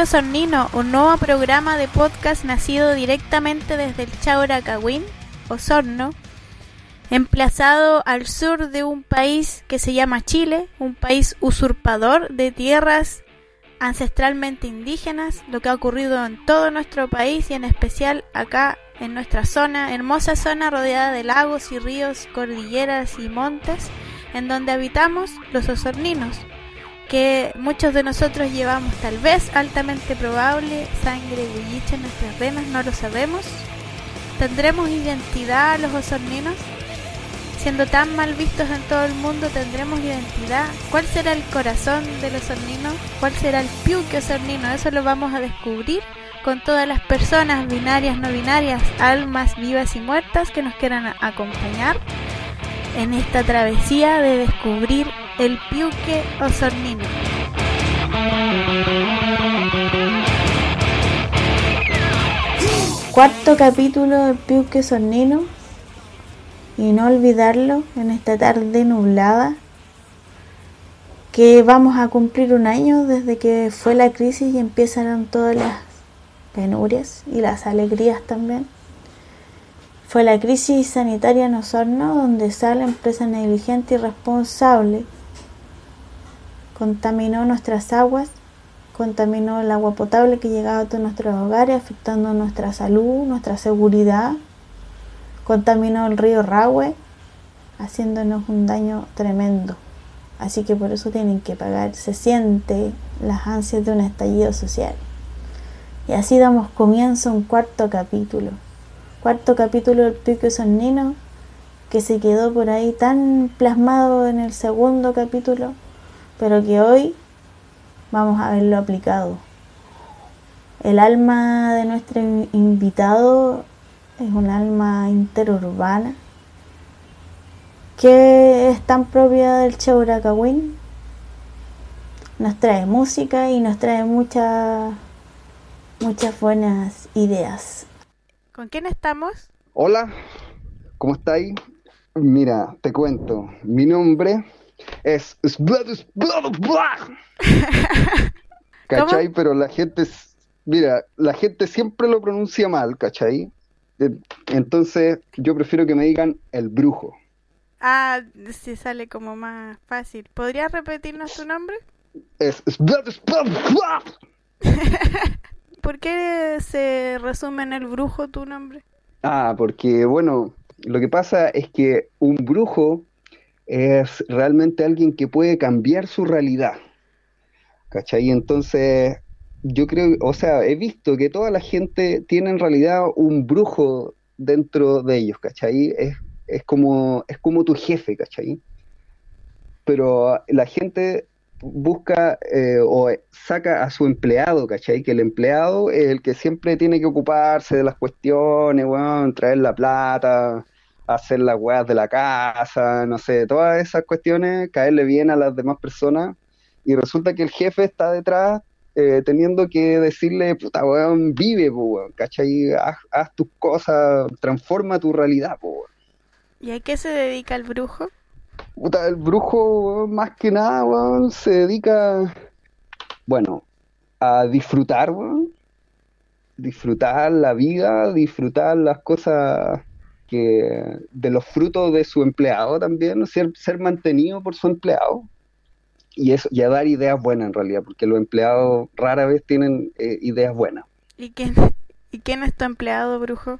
Piuque Osornino, un nuevo programa de podcast nacido directamente desde el Chauracagüín, Osorno, emplazado al sur de un país que se llama Chile, un país usurpador de tierras ancestralmente indígenas, lo que ha ocurrido en todo nuestro país y en especial acá en nuestra zona, hermosa zona rodeada de lagos y ríos, cordilleras y montes, en donde habitamos los osorninos, que muchos de nosotros llevamos tal vez altamente probable sangre bullicha en nuestras venas, no lo sabemos. ¿Tendremos identidad los osorninos? Siendo tan mal vistos en todo el mundo, ¿tendremos identidad? ¿Cuál será el corazón de los osorninos? ¿Cuál será el piuque osornino? Eso lo vamos a descubrir con todas las personas binarias, no binarias, almas vivas y muertas que nos quieran acompañar en esta travesía de descubrir el piuque osornino. Cuarto capítulo del piuque osornino y no olvidarlo en esta tarde nublada que vamos a cumplir un año desde que fue la crisis y empezaron todas las penurias y las alegrías también. Fue la crisis sanitaria en Osorno donde sale empresa negligente y responsable contaminó nuestras aguas, contaminó el agua potable que llegaba a todos nuestros hogares, afectando nuestra salud, nuestra seguridad, contaminó el río Rahue, haciéndonos un daño tremendo. Así que por eso tienen que pagar. Se siente las ansias de un estallido social. Y así damos comienzo a un cuarto capítulo. Cuarto capítulo del Pico Sonnino, que se quedó por ahí tan plasmado en el segundo capítulo pero que hoy vamos a verlo aplicado. El alma de nuestro invitado es un alma interurbana que es tan propia del Chauracagüín. Nos trae música y nos trae muchas muchas buenas ideas. ¿Con quién estamos? Hola, ¿cómo estáis? Mira, te cuento, mi nombre es, ¿Cachai? Pero la gente, mira, la gente siempre lo pronuncia mal, ¿cachai? Entonces yo prefiero que me digan el brujo. Ah, sí sale como más fácil. ¿Podrías repetirnos tu nombre? Es... ¿Por qué se resume en el brujo tu nombre? Ah, porque bueno, lo que pasa es que un brujo es realmente alguien que puede cambiar su realidad. ¿Cachai? Entonces, yo creo, o sea, he visto que toda la gente tiene en realidad un brujo dentro de ellos, ¿cachai? Es, es, como, es como tu jefe, ¿cachai? Pero la gente busca eh, o saca a su empleado, ¿cachai? Que el empleado es el que siempre tiene que ocuparse de las cuestiones, bueno, traer la plata, hacer las weas de la casa, no sé, todas esas cuestiones, caerle bien a las demás personas, y resulta que el jefe está detrás eh, teniendo que decirle, puta weón, vive, weón, ¿cachai? Haz, tus cosas, transforma tu realidad, weón. ¿Y a qué se dedica el brujo? Puta, el brujo, más que nada, weón, se dedica, bueno, a disfrutar, weón. Disfrutar la vida, disfrutar las cosas que de los frutos de su empleado también, ser, ser mantenido por su empleado y eso y a dar ideas buenas en realidad, porque los empleados rara vez tienen eh, ideas buenas. ¿Y quién, ¿Y quién es tu empleado, brujo?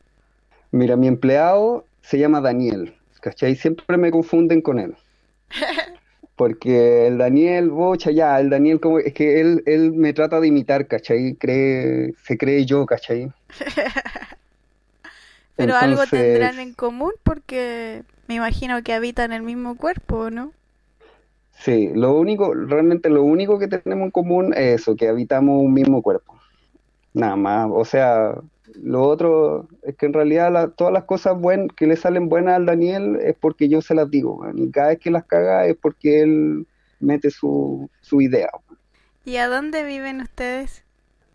Mira, mi empleado se llama Daniel, ¿cachai? Siempre me confunden con él. Porque el Daniel, bocha, ya, el Daniel como es que él, él me trata de imitar, ¿cachai? Cree, se cree yo, ¿cachai? Pero algo tendrán en común porque me imagino que habitan el mismo cuerpo, ¿no? Sí, lo único, realmente lo único que tenemos en común es eso, que habitamos un mismo cuerpo. Nada más, o sea, lo otro es que en realidad todas las cosas buenas que le salen buenas al Daniel es porque yo se las digo, y cada vez que las caga es porque él mete su, su idea. ¿Y a dónde viven ustedes?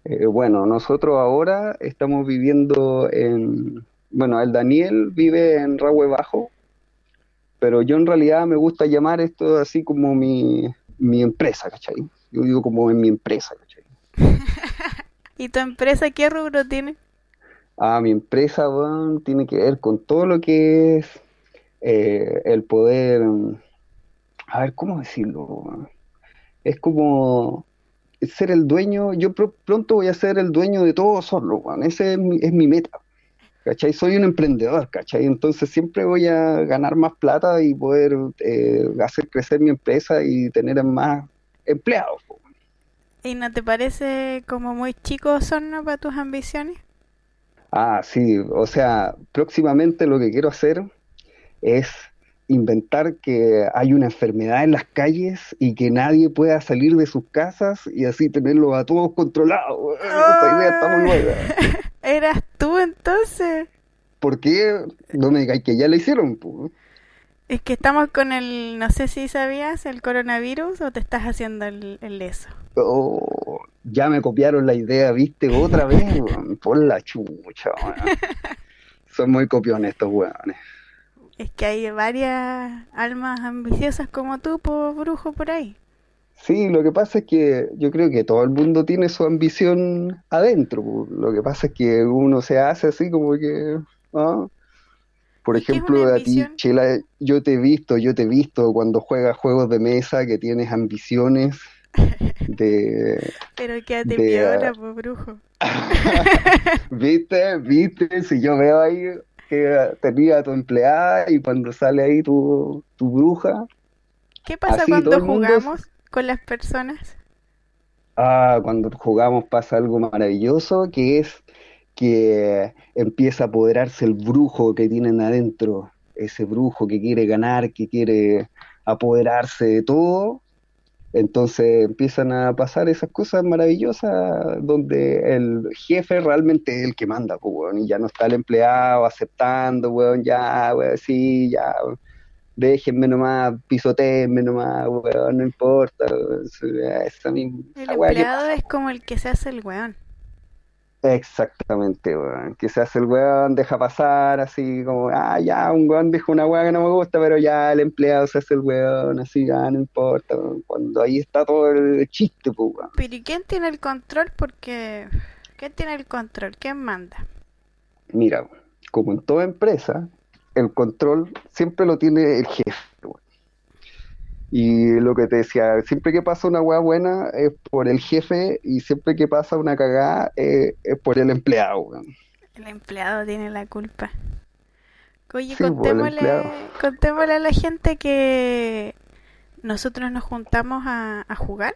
Eh, bueno, nosotros ahora estamos viviendo en, bueno, el Daniel vive en Rahue Bajo, pero yo en realidad me gusta llamar esto así como mi, mi empresa, ¿cachai? Yo digo como en mi empresa, ¿cachai? ¿Y tu empresa qué rubro tiene? Ah, mi empresa, weón, tiene que ver con todo lo que es eh, el poder, a ver, ¿cómo decirlo? Es como ser el dueño, yo pr- pronto voy a ser el dueño de todo solo, weón, ese es mi, es mi meta. Soy un emprendedor, ¿cachai? Entonces siempre voy a ganar más plata y poder eh, hacer crecer mi empresa y tener más empleados. ¿Y no te parece como muy chico Osorno para tus ambiciones? Ah, sí, o sea, próximamente lo que quiero hacer es inventar que hay una enfermedad en las calles y que nadie pueda salir de sus casas y así tenerlos a todos controlados. Esa idea está muy buena. ¿Eras tú entonces? ¿Por qué? No me digáis que ya la hicieron, po. Es que estamos con el, no sé si sabías, el coronavirus o te estás haciendo el, el eso. Oh, ya me copiaron la idea, ¿viste? Otra vez. Por la chucha, weón. Son muy copiones estos weones. Es que hay varias almas ambiciosas como tú, po, brujo, por ahí. Sí, lo que pasa es que yo creo que todo el mundo tiene su ambición adentro. Lo que pasa es que uno se hace así como que... ¿ah? Por ¿Y qué es ejemplo, a ti? Chela, yo te he visto, yo te he visto cuando juegas juegos de mesa que tienes ambiciones de... Pero quédate piola, po, brujo. ¿Viste? ¿Viste? Si yo veo ahí que tenía a tu empleada y cuando sale ahí tu, tu bruja, ¿Qué pasa así cuando mundo... jugamos con las personas? Ah, cuando jugamos pasa algo maravilloso, que es que empieza a apoderarse el brujo que tienen adentro, ese brujo que quiere ganar, que quiere apoderarse de todo. Entonces empiezan a pasar esas cosas maravillosas donde el jefe realmente es el que manda, pues, weón, y ya no está el empleado aceptando, weón, ya, weón, sí, ya, weón, déjenme nomás, pisotéenme nomás, weón, no importa, weón, esa misma, El que empleado es como el que se hace el weón. Exactamente, weón. Que se hace el weón, deja pasar, así como, ah, ya, un weón dijo una weá que no me gusta, pero ya el empleado se hace el weón, así, ya, no importa, weón. Cuando ahí está todo el chiste, pues, weón. Pero ¿y quién tiene el control? Porque... ¿Quién tiene el control? ¿Quién manda? Mira, como en toda empresa, el control siempre lo tiene el jefe, weón. Y lo que te decía, siempre que pasa una weá buena es por el jefe y siempre que pasa una cagada eh, es por el empleado, weón. El empleado tiene la culpa. Oye, Sí, pues, contémosle, contémosle a la gente que nosotros nos juntamos a, a jugar.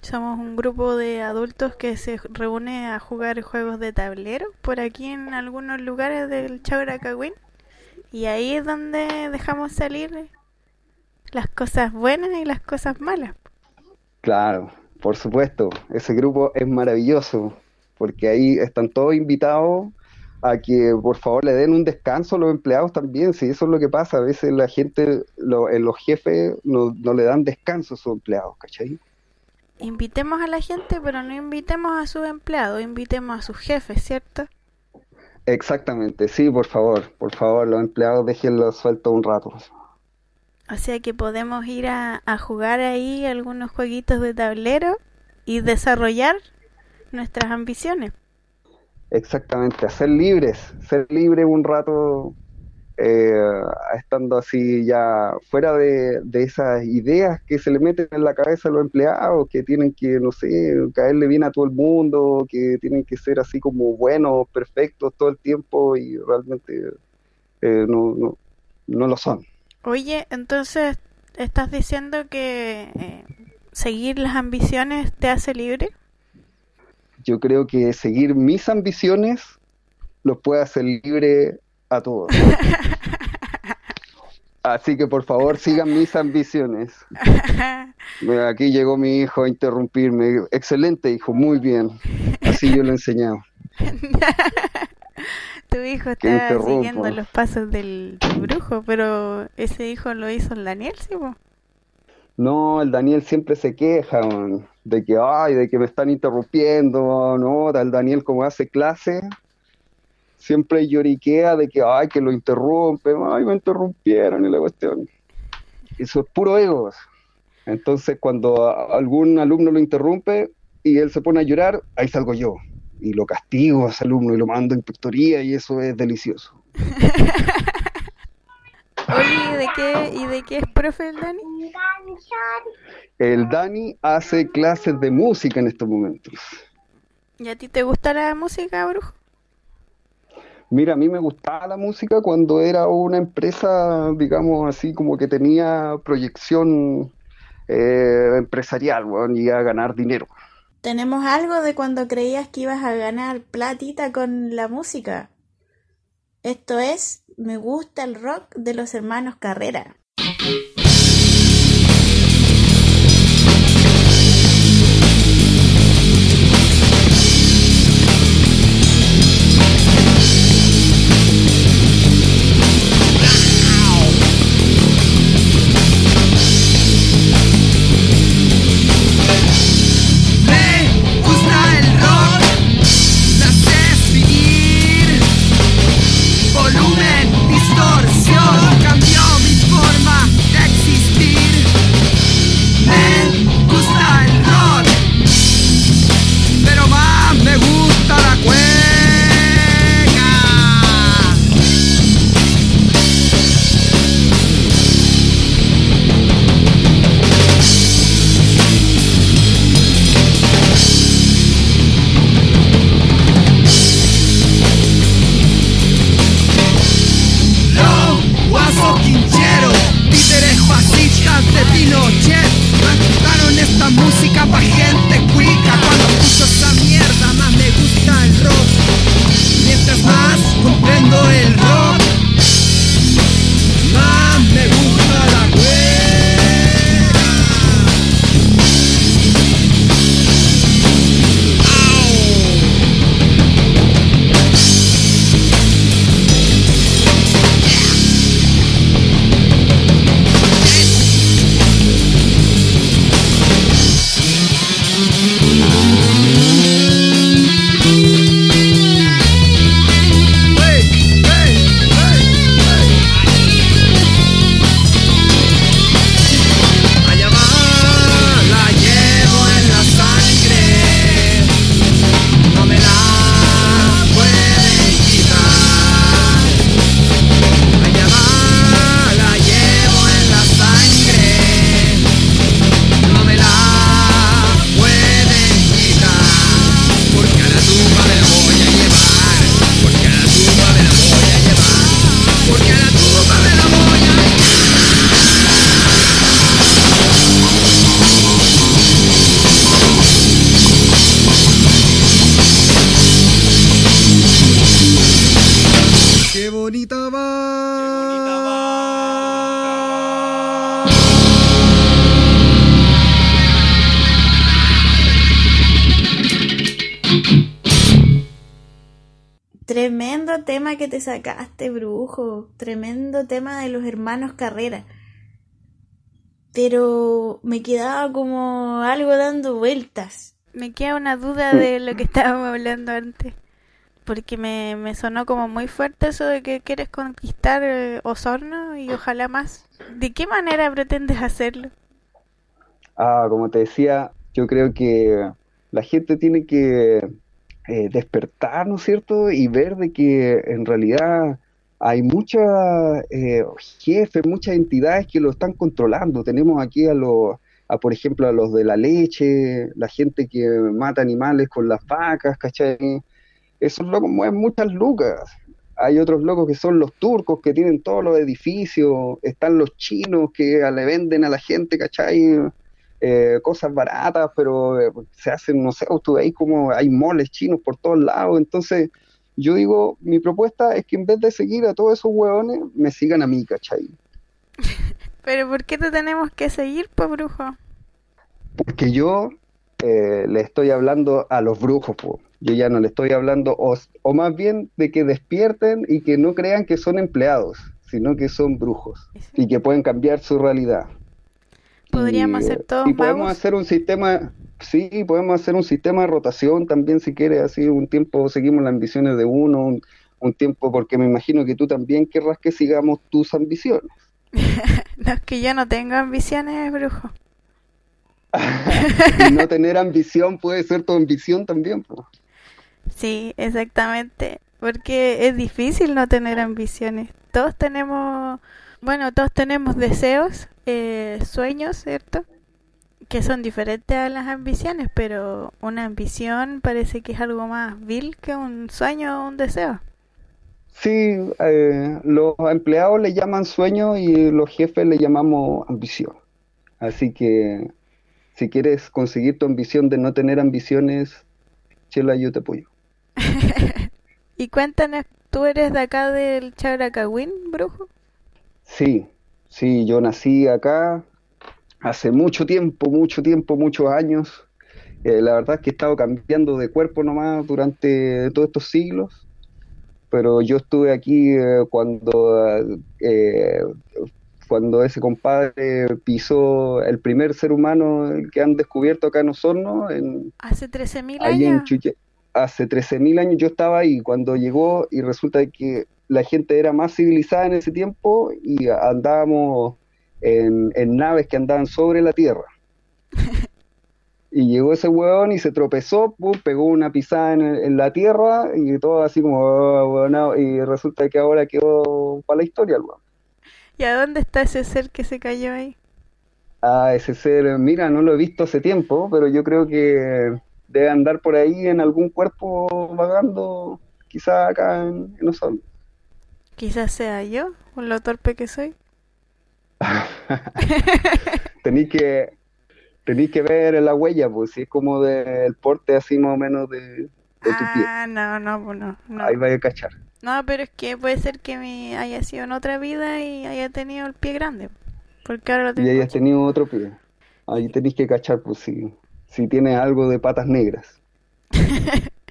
Somos un grupo de adultos que se reúne a jugar juegos de tablero por aquí en algunos lugares del Chauracagüín. Y ahí es donde dejamos salir las cosas buenas y las cosas malas. Claro, por supuesto, ese grupo es maravilloso, porque ahí están todos invitados a que por favor le den un descanso a los empleados también, si eso es lo que pasa, a veces la gente, lo- eh, los jefes no, no le dan descanso a sus empleados, ¿cachai? Invitemos a la gente, pero no invitemos a sus empleados, invitemos a sus jefes, ¿cierto? Exactamente, sí, por favor, por favor, los empleados déjenlos sueltos un rato. O sea que podemos ir a, jugar ahí algunos jueguitos de tablero y desarrollar nuestras ambiciones. Exactamente, a ser libres, ser libres un rato, eh, estando así ya fuera de, de esas ideas que se le meten en la cabeza a los empleados, que tienen que, no sé, caerle bien a todo el mundo, que tienen que ser así como buenos, perfectos todo el tiempo y realmente eh, no, no, no lo son. Oye, entonces, ¿estás diciendo que eh, seguir las ambiciones te hace libre? Yo creo que seguir mis ambiciones los puede hacer libre a todos. Así que por favor sigan mis ambiciones. Aquí llegó mi hijo a interrumpirme. Excelente, hijo, muy bien. Así yo lo he enseñado. Tu hijo está siguiendo los pasos del, brujo, pero ese hijo lo hizo el Daniel, ¿sí? po? No, el Daniel siempre se queja, man, de que, ay, de que me están interrumpiendo, ¿no? El Daniel como hace clase, siempre lloriquea de que, ay, que lo interrumpen, ay, me interrumpieron y la cuestión. Eso es puro ego. Entonces, cuando algún alumno lo interrumpe, y él se pone a llorar, ahí salgo yo. Y lo castigo a ese alumno y lo mando a inspectoría y eso es delicioso. Oye, ¿de qué, ¿y de qué es profe el Dani? El Dani hace clases de música en estos momentos. ¿Y a ti te gusta la música, Brujo? Mira, a mí me gustaba la música cuando era una empresa, digamos así, como que tenía proyección eh, empresarial, bueno, y a ganar dinero. Tenemos algo de cuando creías que ibas a ganar platita con la música. Esto es Me gusta el rock de los hermanos Carrera. Sacaste, brujo. Tremendo tema de los hermanos Carrera. Pero me quedaba como algo dando vueltas. Me queda una duda de lo que estábamos hablando antes. Porque me, me sonó como muy fuerte eso de que quieres conquistar eh, Osorno y ojalá más. ¿De qué manera pretendes hacerlo? Ah, como te decía, yo creo que la gente tiene que eh, despertar, ¿no es cierto? Y ver de que en realidad hay muchos eh, jefes, muchas entidades que lo están controlando. Tenemos aquí a los, a, por ejemplo, a los de la leche, la gente que mata animales con las vacas, ¿cachai? Esos locos mueven muchas lucas. Hay otros locos que son los turcos que tienen todos los edificios, están los chinos que le venden a la gente, ¿cachai? Eh, cosas baratas, pero eh, se hacen, no sé, tú veis como hay moles chinos por todos lados. Entonces, yo digo, mi propuesta es que en vez de seguir a todos esos hueones, me sigan a mí, ¿cachai? pero ¿por qué te tenemos que seguir, pues, brujo? Porque yo eh, le estoy hablando a los brujos, pues. Yo ya no le estoy hablando, o, o más bien de que despierten y que no crean que son empleados, sino que son brujos y que pueden cambiar su realidad. Podríamos hacer todos Y podemos hacer un sistema, sí, podemos hacer un sistema de rotación también si quieres, así un tiempo seguimos las ambiciones de uno, un, tiempo, porque me imagino que tú también querrás que sigamos tus ambiciones. no, es que yo no tengo ambiciones, brujo. y no tener ambición puede ser tu ambición también. Po. Sí, exactamente. Porque es difícil no tener ambiciones. Todos tenemos, bueno, todos tenemos deseos, eh, sueños, ¿cierto? Que son diferentes a las ambiciones, pero una ambición parece que es algo más vil que un sueño o un deseo. Sí, eh, los empleados le llaman sueño y los jefes le llamamos ambición. Así que si quieres conseguir tu ambición de no tener ambiciones, chela, yo te apoyo. y cuéntanos, ¿tú eres de acá del Chagracagüín, brujo? Sí, sí, yo nací acá hace mucho tiempo, mucho tiempo, muchos años. Eh, la verdad es que he estado cambiando de cuerpo nomás durante todos estos siglos, pero yo estuve aquí eh, cuando eh, cuando ese compadre pisó el primer ser humano que han descubierto acá en Osorno. En, hace 13.000 años. hace 13.000 años yo estaba ahí cuando llegó y resulta que la gente era más civilizada en ese tiempo y andábamos en, naves que andaban sobre la tierra. y llegó ese hueón y se tropezó, pegó una pisada en, la tierra y todo así como, oh, y resulta que ahora quedó para la historia el ¿Y a dónde está ese ser que se cayó ahí? Ah, ese ser, mira, no lo he visto hace tiempo, pero yo creo que debe andar por ahí en algún cuerpo vagando, quizá acá en, en Osorno. Quizás sea yo, con lo torpe que soy. tenéis que tenéis que ver la huella, pues si es como del porte así más o menos de, tu pie. Ah, no, no, pues no, no. Ahí vaya a cachar. No, pero es que puede ser que me haya sido en otra vida y haya tenido el pie grande. Porque ahora lo tengo. Y hayas tenido otro pie. Ahí tenéis que cachar, pues si, si tienes algo de patas negras.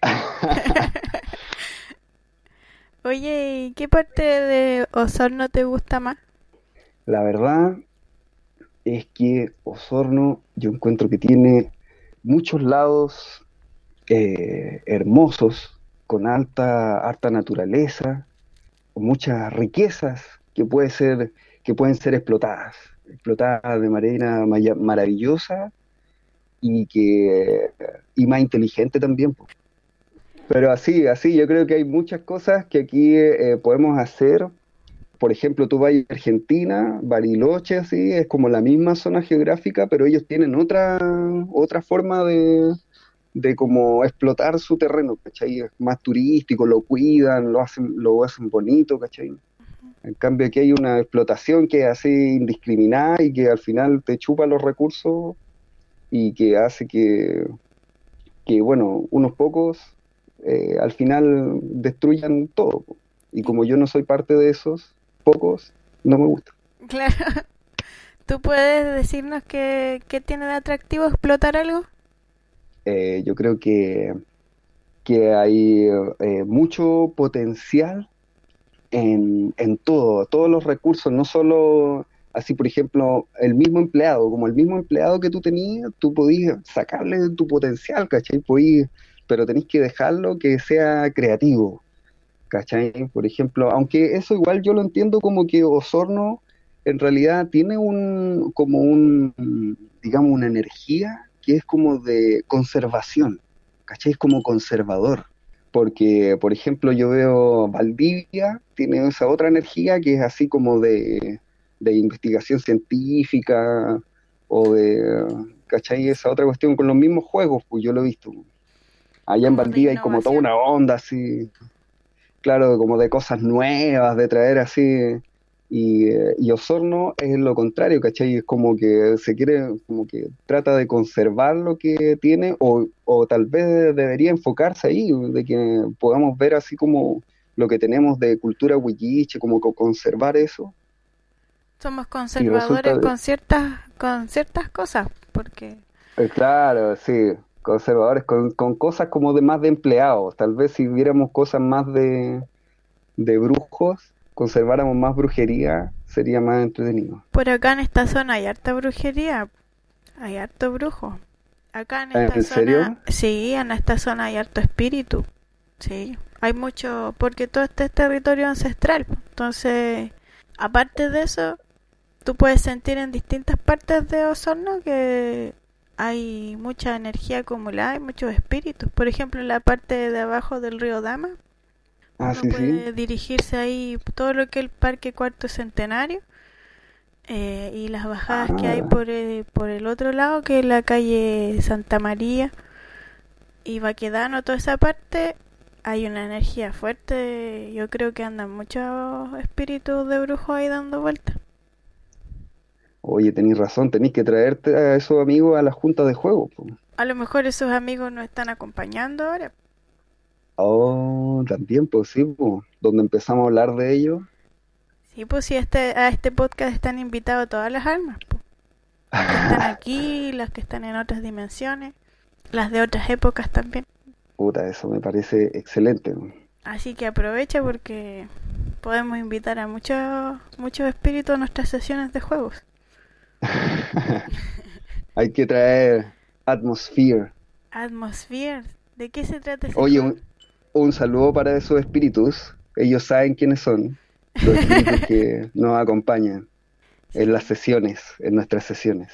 Oye, ¿y qué parte de Osorno te gusta más? La verdad es que Osorno yo encuentro que tiene muchos lados eh, hermosos con alta, alta naturaleza, con muchas riquezas que, puede ser, que pueden ser explotadas, explotadas de manera maravillosa y, que, y más inteligente también. Pero así, así, yo creo que hay muchas cosas que aquí eh, podemos hacer. Por ejemplo, tú vas a Argentina, Bariloche, así, es como la misma zona geográfica, pero ellos tienen otra, otra forma de, de como explotar su terreno, ¿cachai? Es más turístico, lo cuidan, lo hacen, lo hacen bonito, ¿cachai? En cambio aquí hay una explotación que es así indiscriminada y que al final te chupa los recursos y que hace que, que bueno, unos pocos eh, al final destruyan todo. Y como yo no soy parte de esos pocos, no me gusta. Claro. ¿Tú puedes decirnos qué, qué tiene de atractivo explotar algo? Eh, yo creo que, que hay eh, mucho potencial en, en, todo, todos los recursos, no solo así, por ejemplo, el mismo empleado, como el mismo empleado que tú tenías, tú podías sacarle tu potencial, ¿cachai? Pero tenés que dejarlo que sea creativo, ¿cachai? Por ejemplo, aunque eso igual yo lo entiendo como que Osorno en realidad tiene un, como un, digamos, una energía que es como de conservación, ¿cachai? Es como conservador. Porque, por ejemplo, yo veo Valdivia, tiene esa otra energía que es así como de, investigación científica o de, ¿cachai? Esa otra cuestión con los mismos juegos, pues yo lo he visto. Allá en Valdivia hay como toda una onda así, claro, como de cosas nuevas, de traer así eh, y, Osorno es lo contrario, ¿cachai? Es como que se quiere, como que trata de conservar lo que tiene, o, o tal vez debería enfocarse ahí, de que podamos ver así como lo que tenemos de cultura huilliche, como conservar eso. Somos conservadores con ciertas, con ciertas cosas, porque... Eh, claro, sí, conservadores con, con cosas como de más de empleados, tal vez si viéramos cosas más de, de brujos, conserváramos más brujería, sería más entretenido. Por acá en esta zona hay harta brujería, hay harto brujo. Acá en esta zona, serio? sí, en esta zona hay harto espíritu. Sí, hay mucho, porque todo este es territorio ancestral. Entonces, aparte de eso, tú puedes sentir en distintas partes de Osorno que hay mucha energía acumulada y muchos espíritus. Por ejemplo, en la parte de abajo del río Dama, Ah, uno sí, puede sí. dirigirse ahí todo lo que es el Parque Cuarto Centenario eh, y las bajadas que hay Ah. por el, por el otro lado, que es la calle Santa María y Baquedano, toda esa parte, hay una energía fuerte. Yo creo que andan muchos espíritus de brujos ahí dando vueltas. Oye, tenéis razón, tenéis que traerte a esos amigos a la junta de juego. po. A lo mejor esos amigos nos están acompañando ahora. Oh, también, pues sí, po. Donde empezamos a hablar de ellos. Sí, pues sí, este, a este podcast están invitados todas las almas. po. Las que están aquí, las que están en otras dimensiones, las de otras épocas también. Puta, eso me parece excelente. Así que aprovecha porque podemos invitar a muchos muchos espíritus a nuestras sesiones de juegos. Hay que traer Atmosphere. Atmosphere, ¿de qué se trata ese Oye, un, un saludo para esos espíritus. Ellos saben quiénes son. Los espíritus que nos acompañan en las sesiones, en nuestras sesiones.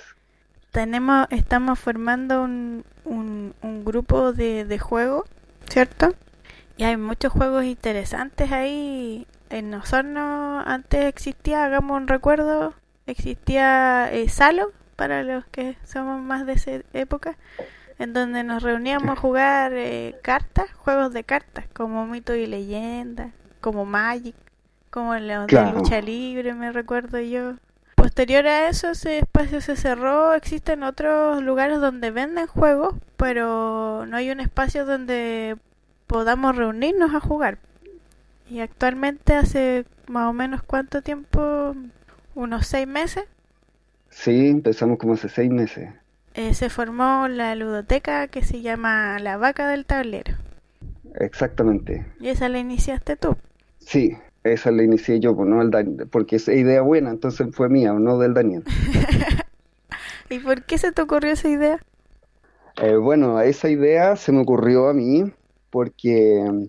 Tenemos, estamos formando un, un, un grupo de, de juego, ¿cierto? Y hay muchos juegos interesantes ahí. En Osorno antes existía, hagamos un recuerdo, existía eh, Salo, para los que somos más de esa época, en donde nos reuníamos a jugar eh, cartas, juegos de cartas, como Mito y Leyenda, como Magic, como los de lucha libre, me recuerdo yo. Posterior a eso, ese espacio se cerró. Existen otros lugares donde venden juegos, pero no hay un espacio donde podamos reunirnos a jugar. Y actualmente, hace más o menos cuánto tiempo, unos seis meses, Sí, empezamos como hace seis meses. eh, se formó la ludoteca que se llama La Vaca del Tablero. Exactamente. Y esa la iniciaste tú. Sí, esa la inicié yo, no el Dan- porque es idea buena, entonces fue mía, no del Daniel. ¿Y por qué se te ocurrió esa idea? Eh, bueno, esa idea se me ocurrió a mí porque mm,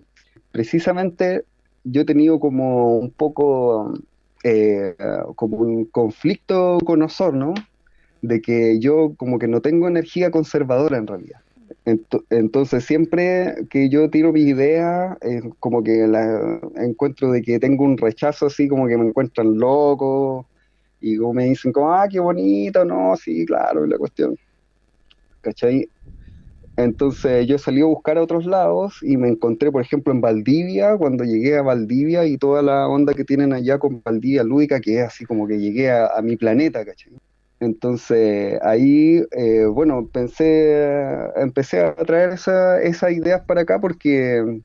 precisamente yo he tenido como un poco eh, como un conflicto con Osorno de que yo como que no tengo energía conservadora en realidad. Ento- Entonces siempre que yo tiro mis ideas, eh, como que la encuentro de que tengo un rechazo así, como que me encuentran loco y como me dicen como, ah, qué bonito, no, sí, claro, y la cuestión. ¿Cachai? Entonces yo salí a buscar a otros lados y me encontré, por ejemplo, en Valdivia, cuando llegué a Valdivia y toda la onda que tienen allá con Valdivia Lúdica, que es así como que llegué a, a mi planeta, ¿cachai? Entonces ahí, eh, bueno, pensé, empecé a traer esa- esas ideas para acá porque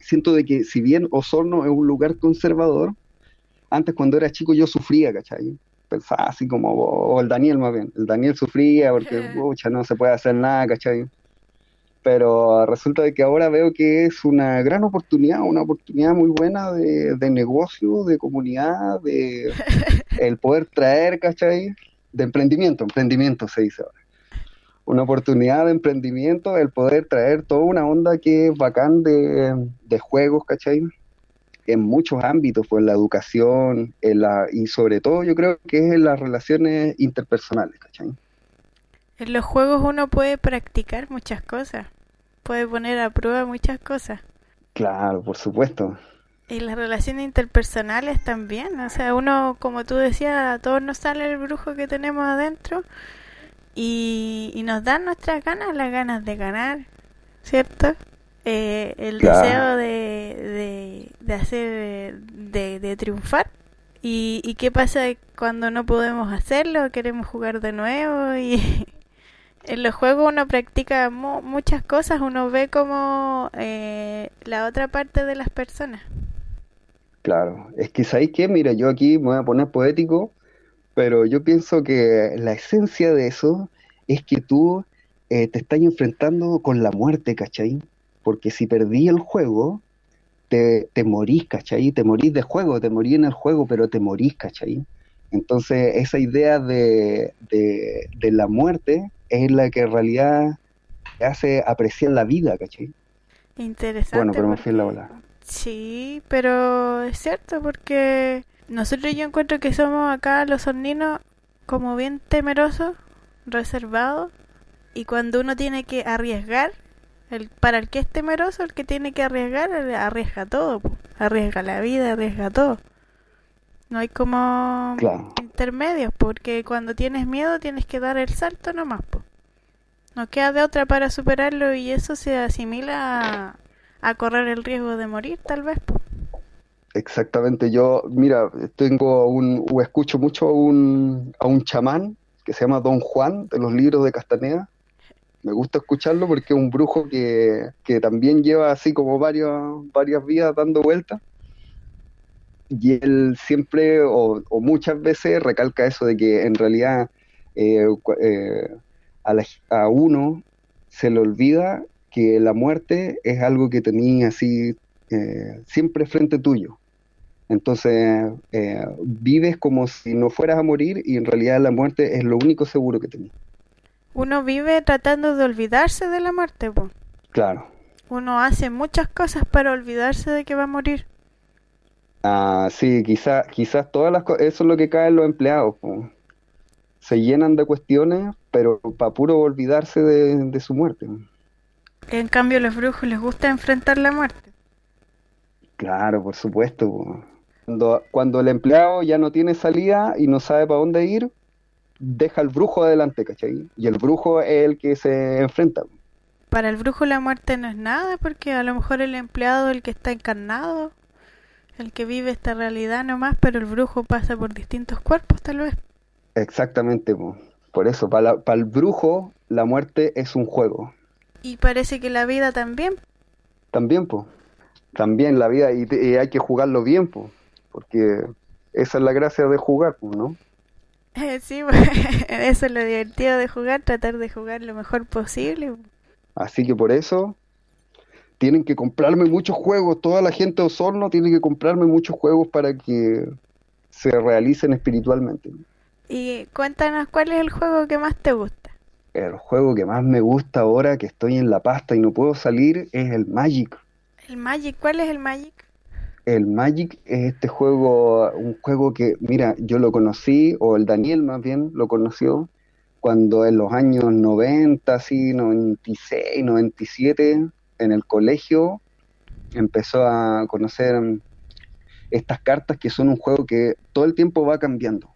siento de que si bien Osorno es un lugar conservador, antes cuando era chico yo sufría, ¿cachai? Pensaba así como, o el Daniel más bien, el Daniel sufría porque, pucha, no se puede hacer nada, ¿cachai? Pero resulta de que ahora veo que es una gran oportunidad, una oportunidad muy buena de, de negocio, de comunidad, de el poder traer, ¿cachai? De emprendimiento, emprendimiento se dice ahora. Una oportunidad de emprendimiento, el poder traer toda una onda que es bacán de, de juegos, ¿cachai? En muchos ámbitos, pues en la educación, en la, y sobre todo yo creo que es en las relaciones interpersonales, ¿cachai? En los juegos uno puede practicar muchas cosas, puede poner a prueba muchas cosas. Claro, por supuesto. Y las relaciones interpersonales también, o sea, uno, como tú decías, a todos nos sale el brujo que tenemos adentro y, y nos dan nuestras ganas, las ganas de ganar, ¿cierto? Eh, el Claro. deseo de, de, de hacer, de, de triunfar. ¿Y, ¿Y qué pasa cuando no podemos hacerlo? Queremos jugar de nuevo y en los juegos uno practica mu- muchas cosas, uno ve como eh, la otra parte de las personas. Claro, es que ¿sabéis qué? Mira, yo aquí me voy a poner poético, pero yo pienso que la esencia de eso es que tú eh, te estás enfrentando con la muerte, ¿cachai? Porque si perdí el juego, te, te morís, ¿cachai? Te morís de juego, te morís en el juego, pero te morís, ¿cachai? Entonces, esa idea de, de, de la muerte es la que en realidad te hace apreciar la vida, ¿cachai? Interesante. Bueno, pero me fui en la bola. Sí, pero es cierto porque Nosotros yo encuentro que somos acá los sorninos como bien temerosos, reservados, y cuando uno tiene que arriesgar, el, para el que es temeroso, el que tiene que arriesgar, arriesga todo, arriesga la vida, arriesga todo. No hay como intermedios, porque cuando tienes miedo tienes que dar el salto nomás. Po. No queda de otra para superarlo y eso se asimila a, correr el riesgo de morir, tal vez. Exactamente, yo, mira, tengo un, o escucho mucho a un, a un chamán que se llama Don Juan de los libros de Castaneda. Me gusta escucharlo porque es un brujo que, que también lleva así como varios, varias vidas dando vueltas y él siempre o, muchas veces recalca eso de que en realidad eh, eh, a, uno se le olvida que la muerte es algo que tenía así eh, siempre frente tuyo. Entonces vives como si no fueras a morir y en realidad la muerte es lo único seguro que tenías. Uno vive tratando de olvidarse de la muerte, Claro. Uno hace muchas cosas para olvidarse de que va a morir. Ah, sí, quizás quizás todas las cosas, eso es lo que cae en los empleados. Se llenan de cuestiones, pero para puro olvidarse de, su muerte. En cambio, a los brujos les gusta enfrentar la muerte. Claro, por supuesto. Cuando, cuando el empleado ya no tiene salida y no sabe para dónde ir, deja al brujo adelante, ¿cachai? Y el brujo es el que se enfrenta. Para el brujo la muerte no es nada, porque a lo mejor el empleado es el que está encarnado el que vive esta realidad nomás, pero el brujo pasa por distintos cuerpos, tal vez. Exactamente, por eso, para, el brujo la muerte es un juego. Y parece que la vida también. También, pues. También la vida, y, hay que jugarlo bien, pues. Porque esa es la gracia de jugar, ¿no? sí, eso es lo divertido de jugar, tratar de jugar lo mejor posible. Así que por eso tienen que comprarme muchos juegos, toda la gente de Osorno tiene que comprarme muchos juegos para que se realicen espiritualmente. Y cuéntanos cuál es el juego que más te gusta. El juego que más me gusta ahora que estoy en la pasta y no puedo salir es el Magic. ¿El Magic? ¿Cuál es el Magic? El Magic es este juego, un juego que, mira, yo lo conocí, o el Daniel más bien lo conoció, cuando en los años 90, así, 96, 97, en el colegio empezó a conocer estas cartas que son un juego que todo el tiempo va cambiando.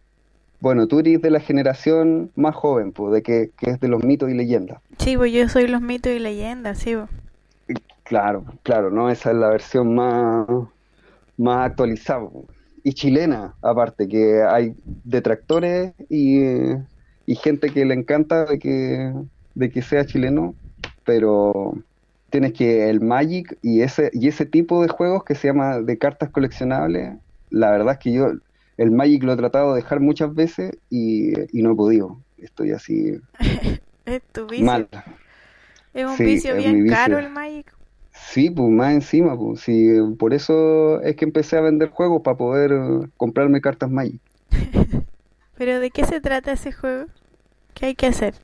Bueno, tú eres de la generación más joven, pues, de que, es de los mitos y leyendas. Sí, pues yo soy los mitos y leyendas, sí. Claro, claro, ¿no? Esa es la versión más, más actualizada. Y chilena, aparte, que hay detractores y, y gente que le encanta de que, de que sea chileno, pero tienes que el Magic y ese y ese tipo de juegos que se llama de cartas coleccionables, la verdad es que yo el Magic lo he tratado de dejar muchas veces y, no he podido. Estoy así es tu vicio. mal. Es un vicio bien caro el Magic. Sí, pues más encima, pues sí, por eso es que empecé a vender juegos para poder comprarme cartas Magic. Pero ¿de qué se trata ese juego? ¿Qué hay que hacer?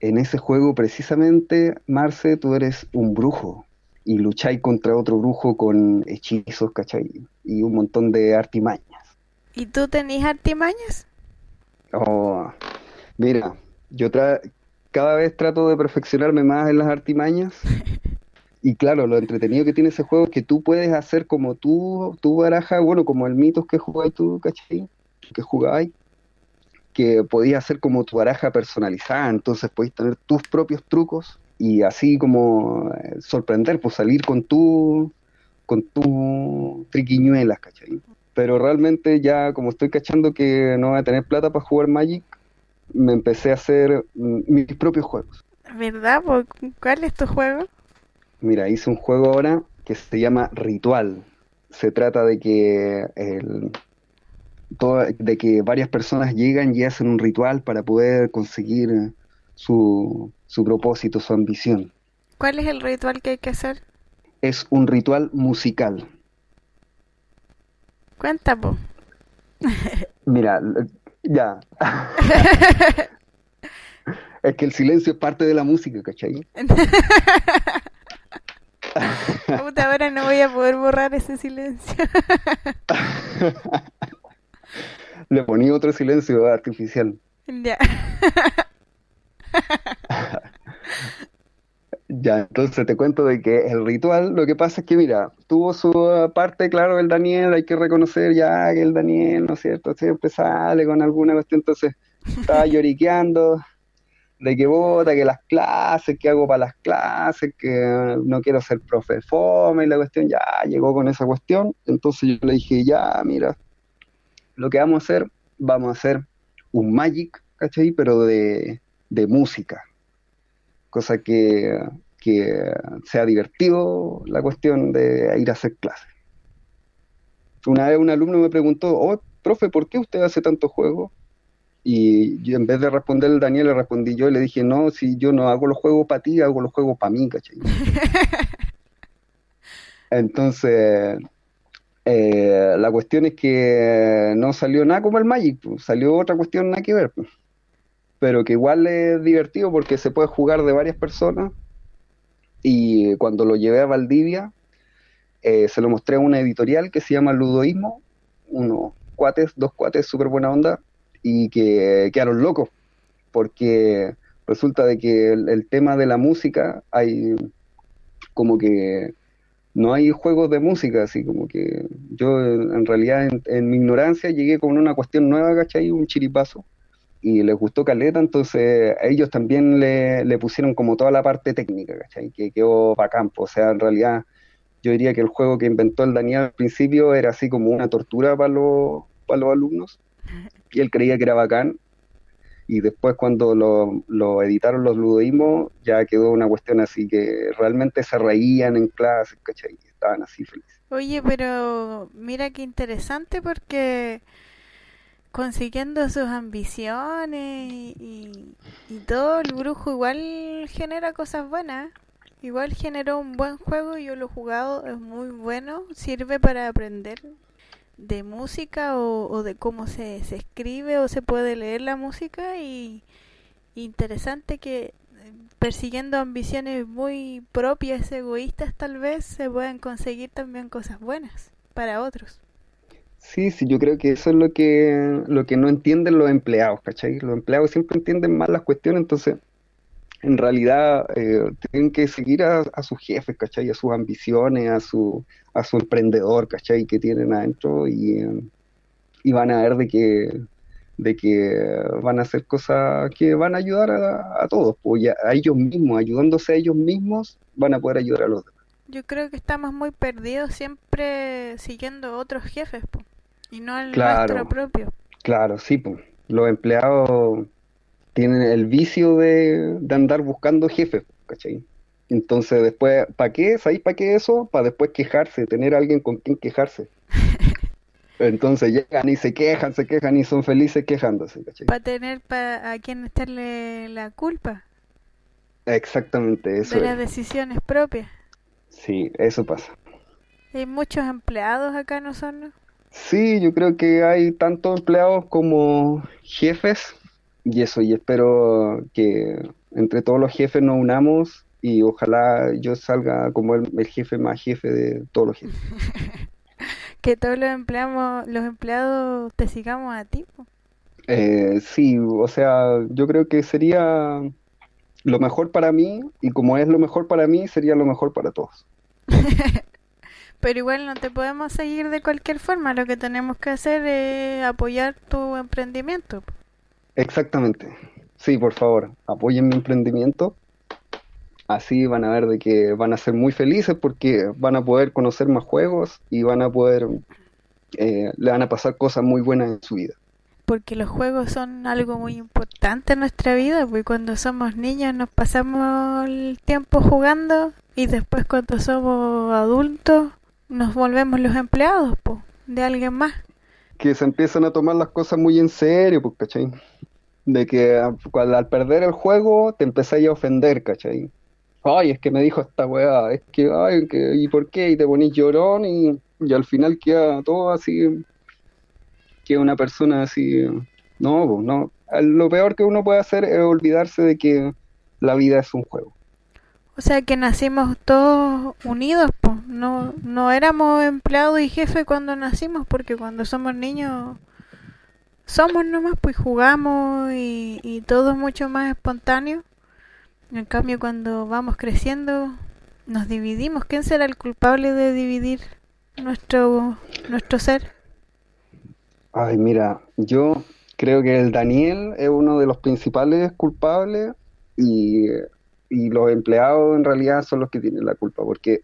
En ese juego precisamente, Marce, tú eres un brujo y lucháis contra otro brujo con hechizos, ¿cachai? Y un montón de artimañas. ¿Y tú tenés artimañas? Oh, mira, yo cada vez trato de perfeccionarme más en las artimañas. y claro, lo entretenido que tiene ese juego es que tú puedes hacer como tú, tu baraja, bueno, como el mitos que jugáis tú, ¿cachai? Que jugáis que podías hacer como tu baraja personalizada, entonces podías tener tus propios trucos y así como eh, sorprender, pues salir con tu con tu triquiñuelas, ¿cachai? Pero realmente ya como estoy cachando que no voy a tener plata para jugar Magic, me empecé a hacer mm, mis propios juegos. ¿Verdad? ¿Cuál es tu juego? Mira, hice un juego ahora que se llama Ritual. Se trata de que el, de que varias personas llegan y hacen un ritual para poder conseguir su, su propósito, su ambición. ¿Cuál es el ritual que hay que hacer? Es un ritual musical. Cuenta, Mira, ya. es que el silencio es parte de la música, ¿cachai? Puta, ahora no voy a poder borrar ese silencio. Le ponía otro silencio artificial. Ya. Ya, entonces te cuento de que el ritual, lo que pasa es que, mira, tuvo su parte, claro, el Daniel, hay que reconocer ya que el Daniel, ¿no es cierto? Siempre sale con alguna cuestión, entonces estaba lloriqueando de que vota, que las clases, que hago para las clases, que no quiero ser profe fome, y la cuestión ya llegó con esa cuestión, entonces yo le dije, ya, mira, lo que vamos a hacer, vamos a hacer un Magic, ¿cachai? Pero de, de música, cosa que, que sea divertido la cuestión de ir a hacer clases. Una vez un alumno me preguntó, oh, profe, ¿por qué usted hace tanto juego? Y yo en vez de responder el Daniel, le respondí yo y le dije, no, si yo no hago los juegos para ti, hago los juegos para mí, ¿cachai? Entonces, eh, la cuestión es que no salió nada como el Magic, salió otra cuestión nada que ver. Pero que igual es divertido porque se puede jugar de varias personas. Y cuando lo llevé a Valdivia, eh, se lo mostré a una editorial que se llama Ludoísmo, unos cuates, dos cuates, súper buena onda, y que quedaron locos, porque resulta de que el, tema de la música hay como que no hay juegos de música, así como que yo en realidad en, mi ignorancia llegué con una cuestión nueva, ¿cachai? Un chiripazo y les gustó Caleta, entonces a ellos también le, pusieron como toda la parte técnica. Que quedó bacán, o sea, en realidad yo diría que el juego que inventó el Daniel al principio era así como una tortura para los, para los alumnos, y él creía que era bacán, y después cuando lo, lo editaron los ludoísmos, ya quedó una cuestión así que realmente se reían en clases, ¿cachai? Estaban así felices. Oye, pero mira qué interesante porque consiguiendo sus ambiciones y, todo, el brujo igual genera cosas buenas. Igual generó un buen juego, yo lo he jugado, es muy bueno, sirve para aprender de música o, de cómo se, se, escribe o se puede leer la música y interesante que eh, persiguiendo ambiciones muy propias, egoístas tal vez, se pueden conseguir también cosas buenas para otros. Sí, sí, yo creo que eso es lo que, lo que no entienden los empleados, ¿cachai? Los empleados siempre entienden mal las cuestiones, entonces en realidad eh, tienen que seguir a, sus jefes, ¿cachai? A sus ambiciones, a su, a su emprendedor, ¿cachai? Que tienen adentro y, y van a ver de que, de que van a hacer cosas que van a ayudar a, todos, pues, a ellos mismos, ayudándose a ellos mismos, van a poder ayudar a los demás. Yo creo que estamos muy perdidos siempre siguiendo otros jefes, pues. Y no el nuestro propio. Claro, sí, pues. Los empleados tienen el vicio de, andar buscando jefes, ¿cachai? Entonces después, ¿para qué? ¿Sabéis para qué eso? Para después quejarse, tener a alguien con quien quejarse. Entonces llegan y se quejan, se quejan y son felices quejándose, ¿cachai? Para tener a quien estarle la culpa. Exactamente, eso. De las decisiones propias. Sí, eso pasa. ¿Hay muchos empleados acá no son? Sí, yo creo que hay tanto empleados como jefes y eso, y espero que entre todos los jefes nos unamos y ojalá yo salga como el, jefe más jefe de todos los jefes. que todos los empleados, los empleados te sigamos a ti. Eh, sí, o sea, yo creo que sería lo mejor para mí y como es lo mejor para mí, sería lo mejor para todos. Pero igual no te podemos seguir de cualquier forma, lo que tenemos que hacer es apoyar tu emprendimiento. Exactamente. Sí, por favor, apoyen mi emprendimiento. Así van a ver de que van a ser muy felices porque van a poder conocer más juegos y van a poder, eh, le van a pasar cosas muy buenas en su vida. Porque los juegos son algo muy importante en nuestra vida, porque cuando somos niños nos pasamos el tiempo jugando y después cuando somos adultos nos volvemos los empleados po, de alguien más. Que se empiezan a tomar las cosas muy en serio, pues, ¿cachai? De que al perder el juego te empezáis a ofender, ¿cachai? Ay, es que me dijo esta weá, es que, ay, ¿y por qué? Y te ponís llorón y, y al final queda todo así, que una persona así, no, no. Lo peor que uno puede hacer es olvidarse de que la vida es un juego. O sea que nacimos todos unidos, pues. No, no éramos empleados y jefes cuando nacimos, porque cuando somos niños somos nomás, pues jugamos y, todo es mucho más espontáneo. En cambio, cuando vamos creciendo, nos dividimos. ¿Quién será el culpable de dividir nuestro, nuestro ser? Ay, mira, yo creo que el Daniel es uno de los principales culpables y, y los empleados en realidad son los que tienen la culpa, porque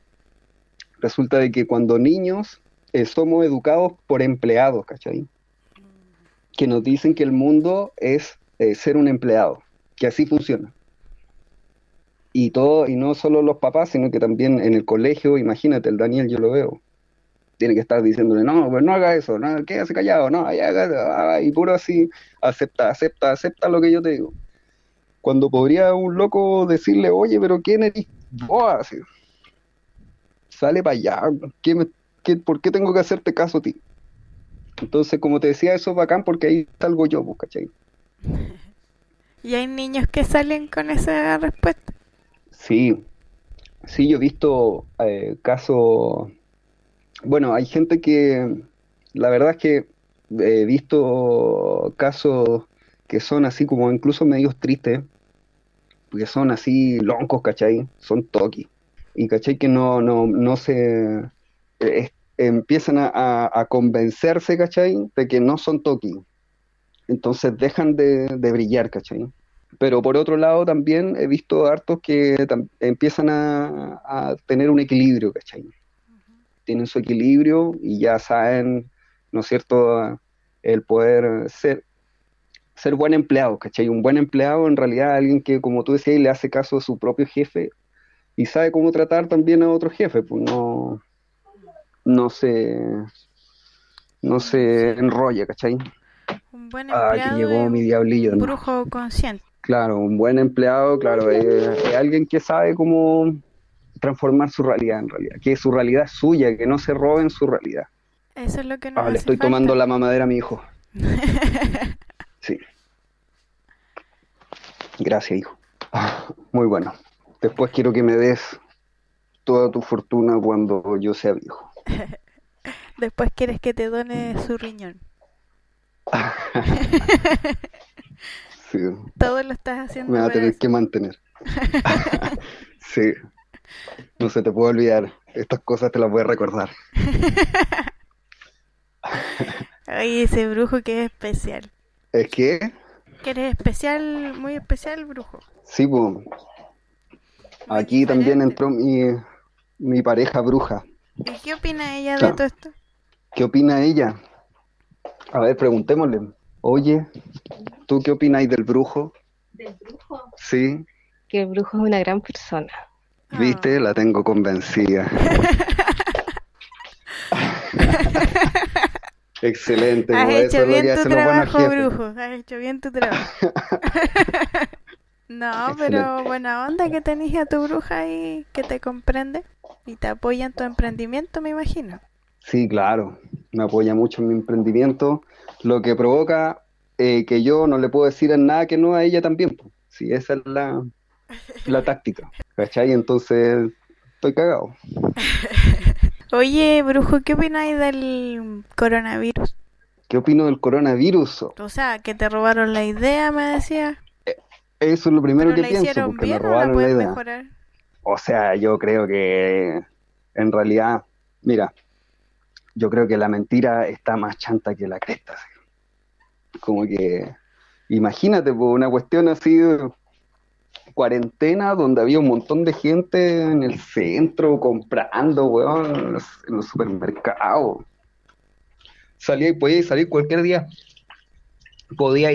resulta de que cuando niños eh, somos educados por empleados, ¿cachai? Que nos dicen que el mundo es eh, ser un empleado, que así funciona. Y todo, y no solo los papás, sino que también en el colegio, imagínate, el Daniel yo lo veo. Tiene que estar diciéndole, no, pues no haga eso, no, quédase callado, no, ahí haga, ah", y puro así, acepta, acepta, acepta lo que yo te digo. Cuando podría un loco decirle, oye, pero ¿quién eres vos? Así, sale para allá, ¿qué me- qué- ¿por qué tengo que hacerte caso a ti? Entonces, como te decía, eso es bacán porque ahí salgo yo, pues, ¿cachai? Y hay niños que salen con esa respuesta. Sí, sí, yo he visto eh, casos, bueno, hay gente que, la verdad es que he visto casos que son así como incluso medios tristes, que son así loncos, ¿cachai? Son toki. Y ¿cachai? Que no, no, no se eh, empiezan a, convencerse, ¿cachai? De que no son toki. Entonces dejan de, brillar, ¿cachai? Pero por otro lado también he visto hartos que empiezan a, tener un equilibrio, ¿cachai? Tienen su equilibrio y ya saben, ¿no es cierto?, el poder ser, ser buen empleado, ¿cachai? Un buen empleado en realidad alguien que, como tú decías, le hace caso a su propio jefe y sabe cómo tratar también a otro jefe, pues no, no se, no se enrolla, ¿cachai? Un buen Ah, que empleado llegó mi diablillo, un ¿no? brujo consciente. Claro, un buen empleado, claro, es, es alguien que sabe cómo transformar su realidad en realidad, que su realidad es suya, que no se roben su realidad. Eso es lo que nos Ah, le estoy falta. tomando la mamadera a mi hijo. Sí. Gracias, hijo. Ah, Muy bueno. Después quiero que me des toda tu fortuna cuando yo sea viejo. Después quieres que te done su riñón. Sí, Todo lo estás haciendo me va a tener eso. que mantener. Sí, no se te puede olvidar. Estas cosas te las voy a recordar. Ay, ese brujo que es especial. Es que, Que eres especial, muy especial, brujo. sí, pues, aquí también entró mi, mi pareja bruja. ¿Y qué opina ella de Claro. todo esto? ¿Qué opina ella? A ver, preguntémosle. Oye, ¿tú qué opináis del brujo? ¿Del brujo? Sí, Que el brujo es una gran persona. ¿viste? La tengo convencida. Excelente, Has eso hecho es lo bien que tu trabajo, brujo. Has hecho bien tu trabajo. no, pero buena onda que tenés a tu bruja ahí que te comprende y te apoya en tu emprendimiento, me imagino. Sí, claro, me apoya mucho en mi emprendimiento, lo que provoca eh, que yo no le puedo decir en nada que no a ella también. pues. Sí, esa es la, la táctica, ¿cachai? Entonces, estoy cagado. Oye, brujo, ¿qué opináis del coronavirus? ¿Qué opino del coronavirus? O sea, que te robaron la idea, me decía. Eso es lo primero ¿Pero que la pienso, porque me bien la robaron la idea. mejorar? O sea, yo creo que en realidad, mira, yo creo que la mentira está más chanta que la cresta. así. Como que, imagínate, por una cuestión así cuarentena donde había un montón de gente en el centro comprando, weón, en los, supermercados. Salía y podía salir cualquier día. Podía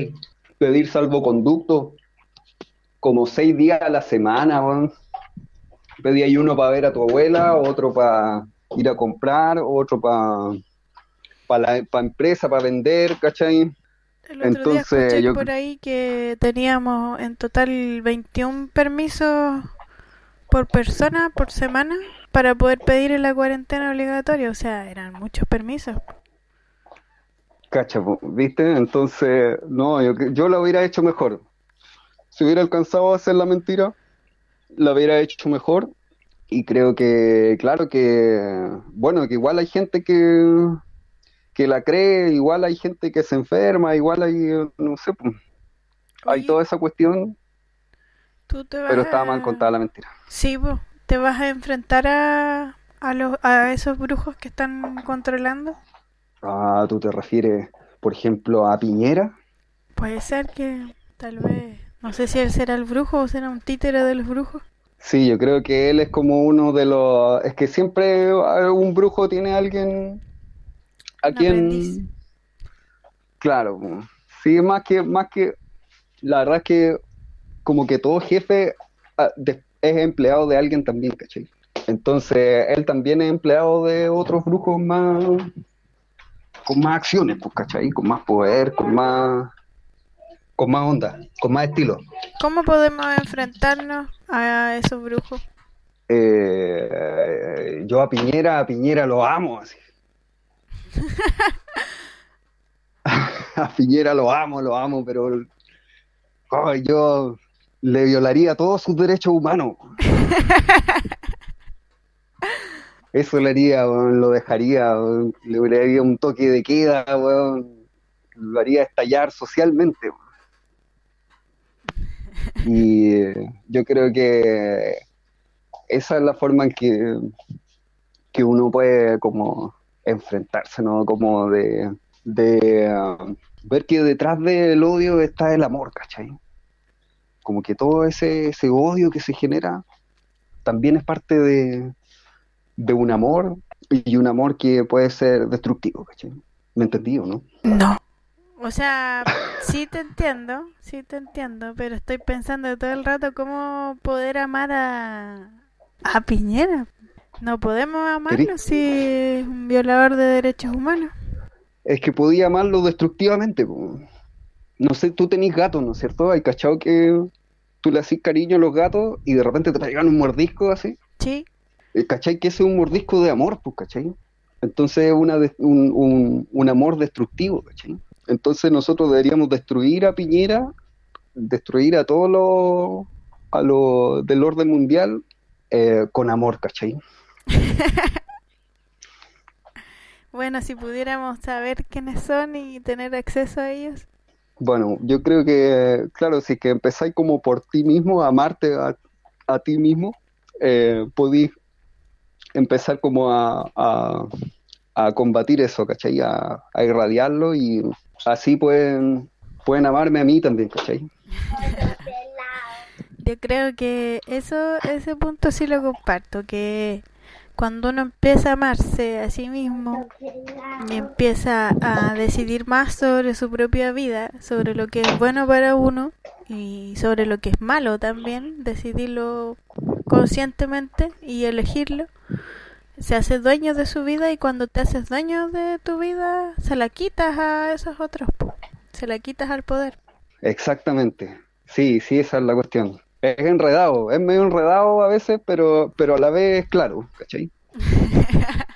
pedir salvoconducto como seis días a la semana, weón. Pedí ahí uno para ver a tu abuela, otro para ir a comprar, otro para para la pa empresa, para vender, ¿cachai? El otro día Entonces, escuché yo- por ahí que teníamos en total 21 permisos por persona, por semana, para poder pedir en la cuarentena obligatoria. O sea, eran muchos permisos. Cacha, ¿viste? Entonces, no, yo, yo lo hubiera hecho mejor. Si hubiera alcanzado a hacer la mentira, la hubiera hecho mejor. Y creo que, claro que, bueno, que igual hay gente que, que la cree, igual hay gente que se enferma, igual hay, no sé, pues, hay toda esa cuestión, tú te vas pero estaba mal contada la mentira. Sí, po, te vas a enfrentar a, a, los, a esos brujos que están controlando. Ah, tú te refieres, por ejemplo, a Piñera. Puede ser que tal vez, no sé si él será el brujo o será un títere de los brujos. Sí, yo creo que él es como uno de los... Es que siempre eh, un brujo tiene a alguien a Un quien... aprendiz. Claro, sí, más que, más que... La verdad es que como que todo jefe ah, es empleado de alguien también, ¿cachai? Entonces, él también es empleado de otros brujos más... con más acciones, pues, ¿cachai? Con más poder, con más... con más onda, con más estilo. ¿Cómo podemos enfrentarnos a esos brujos? Eh, yo a Piñera, a Piñera lo amo, así. A Piñera lo amo, lo amo, pero yo le violaría todos sus derechos humanos. Eso le haría, lo dejaría, le haría un toque de queda, lo haría estallar socialmente. Y eh, yo creo que esa es la forma en que, que uno puede como enfrentarse, ¿no? Como de, de ah, ver que detrás del odio está el amor, ¿cachai? Como que todo ese, ese odio que se genera también es parte de, de un amor y un amor que puede ser destructivo, ¿cachai? ¿Me entendí o no? No. O sea, sí te entiendo, sí te entiendo, pero estoy pensando todo el rato cómo poder amar a, a Piñera. No podemos amarlo si es un violador de derechos humanos. Es que podía amarlo destructivamente. po. No sé, tú tenés gatos, ¿no es cierto? Hay cachado que tú le haces cariño a los gatos y de repente te pegan un mordisco así. Sí, Eh, ¿Cachai? Que ese es un mordisco de amor, pues, ¿cachai? Entonces es una de- un, un- un amor destructivo, ¿cachai? Entonces nosotros deberíamos destruir a Piñera, destruir a todos los a los del orden mundial eh, con amor, ¿cachai? bueno, si pudiéramos saber quiénes son y tener acceso a ellos. Bueno, yo creo que, claro, si es que empezáis como por ti mismo, a amarte a, a ti mismo, eh, podís empezar como a, a- a combatir eso, ¿cachai? A, irradiarlo y así pueden, pueden amarme a mí también, ¿cachai? Yo creo que eso, ese punto sí lo comparto, que cuando uno empieza a amarse a sí mismo y empieza a decidir más sobre su propia vida, sobre lo que es bueno para uno y sobre lo que es malo también, decidirlo conscientemente y elegirlo, se hace dueño de su vida y cuando te haces dueño de tu vida, se la quitas a esos otros, se la quitas al poder. Exactamente. Sí, sí, esa es la cuestión. Es enredado, es medio enredado a veces, pero, pero a la vez claro, ¿cachai?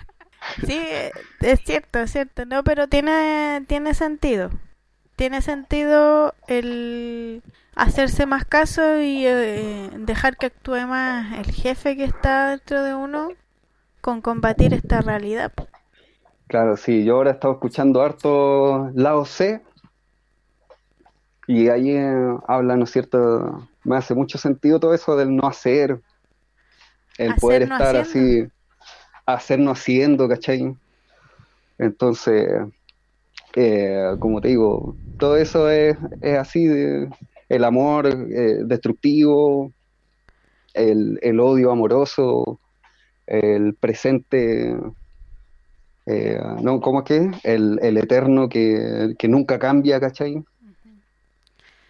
Sí, es cierto, es cierto, no, pero tiene, tiene sentido. Tiene sentido el hacerse más caso y eh, dejar que actúe más el jefe que está dentro de uno con combatir esta realidad. Claro, sí, yo ahora he estado escuchando harto Lao C y ahí eh, habla, ¿no es cierto? Me hace mucho sentido todo eso del no hacer, el Hacer poder no estar haciendo. así, hacer no haciendo, ¿cachai? Entonces, eh, como te digo, todo eso es, es así, de, el amor eh, destructivo, el, el odio amoroso, el presente eh, no, ¿cómo es que? El, el eterno que, que nunca cambia, ¿cachai?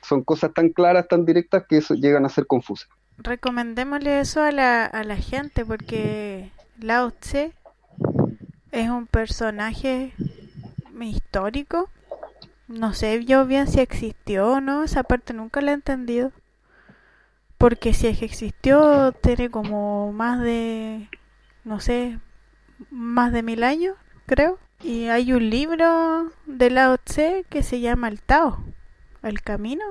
Son cosas tan claras, tan directas que eso llegan a ser confusas. Recomendémosle eso a la, a la gente porque Lao Tse es un personaje histórico. No sé yo bien si existió o no, esa parte nunca la he entendido. Porque si es que existió, tiene como más de, no sé, más de mil años, creo. Y hay un libro de Lao Tse que se llama El Tao, El Camino,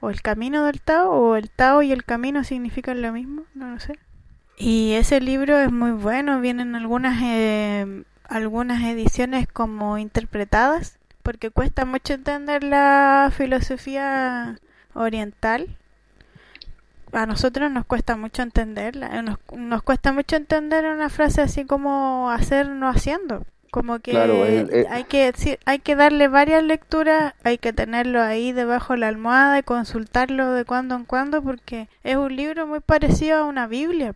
o El Camino del Tao, o El Tao y el Camino significan lo mismo, no lo sé. Y ese libro es muy bueno, vienen algunas eh, algunas ediciones como interpretadas, porque cuesta mucho entender la filosofía oriental. A nosotros nos cuesta mucho entenderla, nos, nos cuesta mucho entender una frase así como hacer no haciendo. Como que Claro, el- el- hay que sí, hay que darle varias lecturas, hay que tenerlo ahí debajo de la almohada y consultarlo de cuando en cuando porque es un libro muy parecido a una Biblia.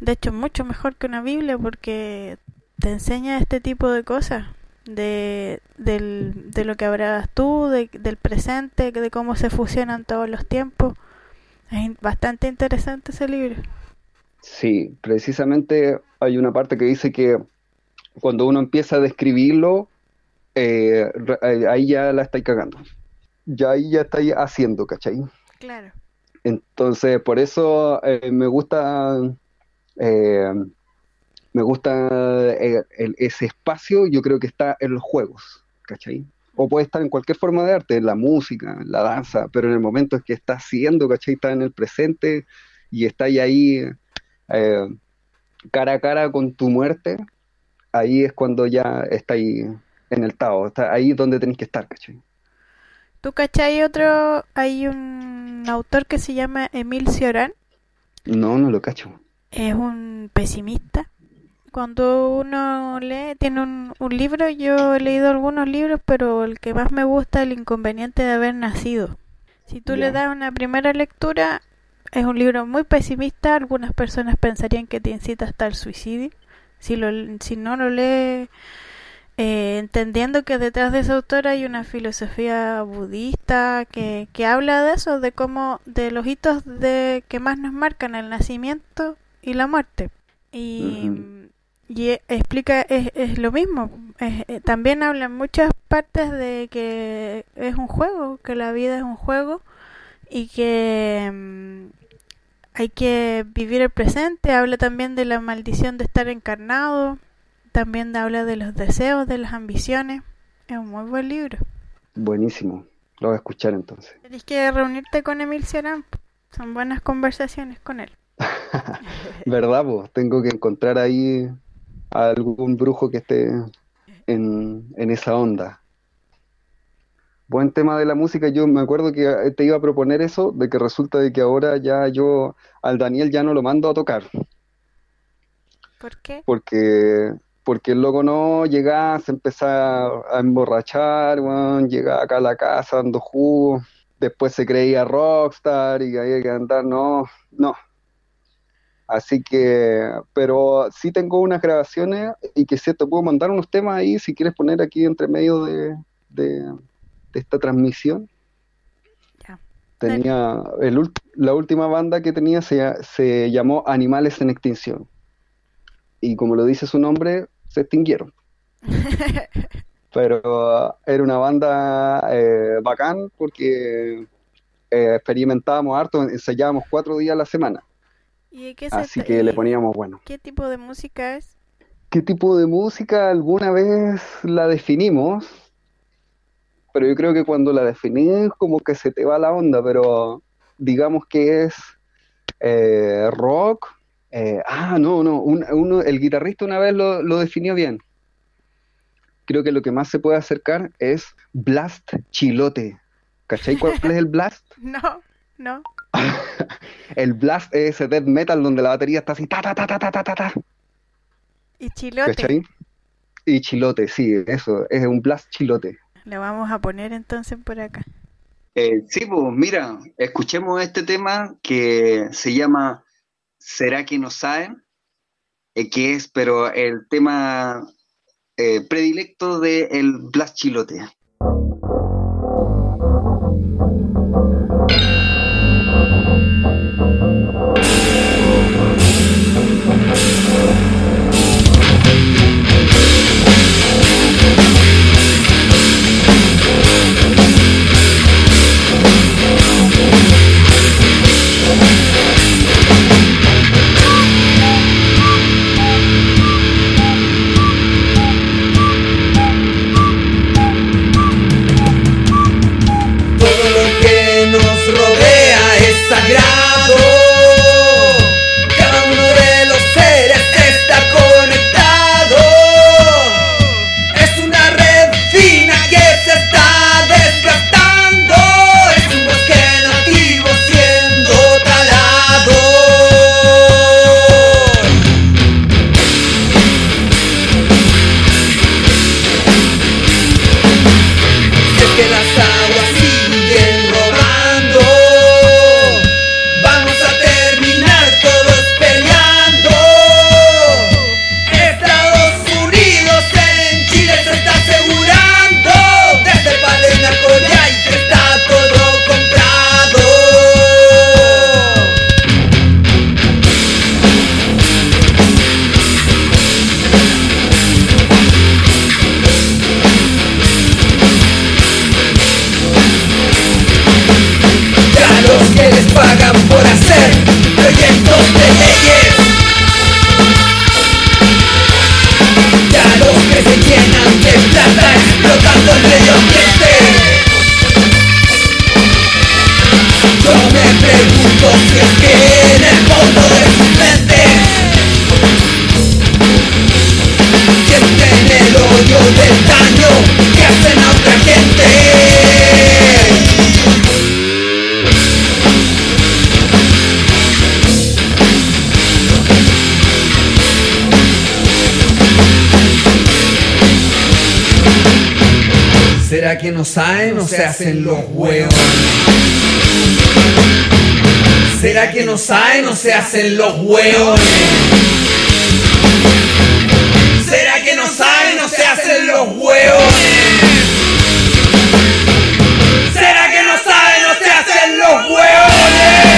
De hecho, mucho mejor que una Biblia porque te enseña este tipo de cosas, de, del, de lo que habrás tú, de- del presente, de cómo se fusionan todos los tiempos. Es bastante interesante ese libro. Sí, precisamente hay una parte que dice que cuando uno empieza a describirlo, eh, eh, ahí ya la estáis cagando. Ya ahí ya estáis haciendo, ¿cachai? Claro. Entonces, por eso eh, me gusta, eh, me gusta el- ese espacio, yo creo que está en los juegos, ¿cachai? O puede estar en cualquier forma de arte, en la música, en la danza, pero en el momento en que está haciendo, ¿cachai? Está en el presente y está ahí eh, cara a cara con tu muerte, ahí es cuando ya está ahí en el Tao, está ahí donde tenéis que estar, ¿cachai? ¿Tú cachai otro? Hay un autor que se llama Emil Cioran. No, no lo cacho. Es un pesimista. Cuando uno lee, tiene un, un libro, yo he leído algunos libros, pero el que más me gusta es El inconveniente de haber nacido. Si tú le das una primera lectura, es un libro muy pesimista. Algunas personas pensarían que te incita hasta el suicidio. Si, lo, si no lo lees eh, entendiendo que detrás de ese autor hay una filosofía budista que, que habla de eso, de cómo, de los hitos de que más nos marcan el nacimiento y la muerte. Y. y e- explica, es, es lo mismo. Es- eh, también habla en muchas partes de que es un juego, que la vida es un juego y que mm, hay que vivir el presente. Habla también de la maldición de estar encarnado. También habla de los deseos, de las ambiciones. Es un muy buen libro. Buenísimo, lo voy a escuchar entonces. Tienes que reunirte con Emil Cioran. Son buenas conversaciones con él. ¿Verdad, po? Tengo que encontrar ahí a algún brujo que esté en, en esa onda. Buen tema de la música. Yo me acuerdo que eh, te iba a proponer eso, de que resulta de que ahora ya yo al Daniel ya no lo mando a tocar, ¿Por qué? porque, porque el loco no llega, se empieza a emborrachar, weón, llega acá a la casa dando jugo, después se creía rockstar y había que andar, no, no. Así que, pero sí tengo unas grabaciones y que sí te puedo mandar unos temas ahí si quieres poner aquí entre medio de, de, de esta transmisión. Ya. Tenía el la última banda que tenía se, se llamó Animales en Extinción. Y como lo dice su nombre, se extinguieron. Pero uh, era una banda eh, bacán porque eh, experimentábamos harto, ensayábamos cuatro días a la semana. ¿Y de qué se Así que le poníamos bueno. ¿Qué tipo de música es? ¿Qué tipo de música alguna vez la definimos? Pero yo creo que cuando la definís como que se te va la onda, pero digamos que es eh, rock. eh, ah, no, no, un- uno, el guitarrista una vez lo, lo definió bien. Creo que lo que más se puede acercar es blast chilote. ¿Cachai cuál es el blast? No, no. el blast es ese death metal donde la batería está así, ta, ta, ta, ta, ta, ta, ta. Y chilote. Y chilote, sí, eso, es un blast chilote. Le vamos a poner entonces por acá. Eh, sí, pues mira, escuchemos este tema que se llama ¿Será que no saben? Eh, que es, pero el tema eh, predilecto del de Blast Chilote. ¿Será que no saben o se hacen los huevos? ¿Será que no saben o se hacen los huevos? ¿Será que no saben o se hacen los huevos? ¿Será que no saben o se hacen los huevones?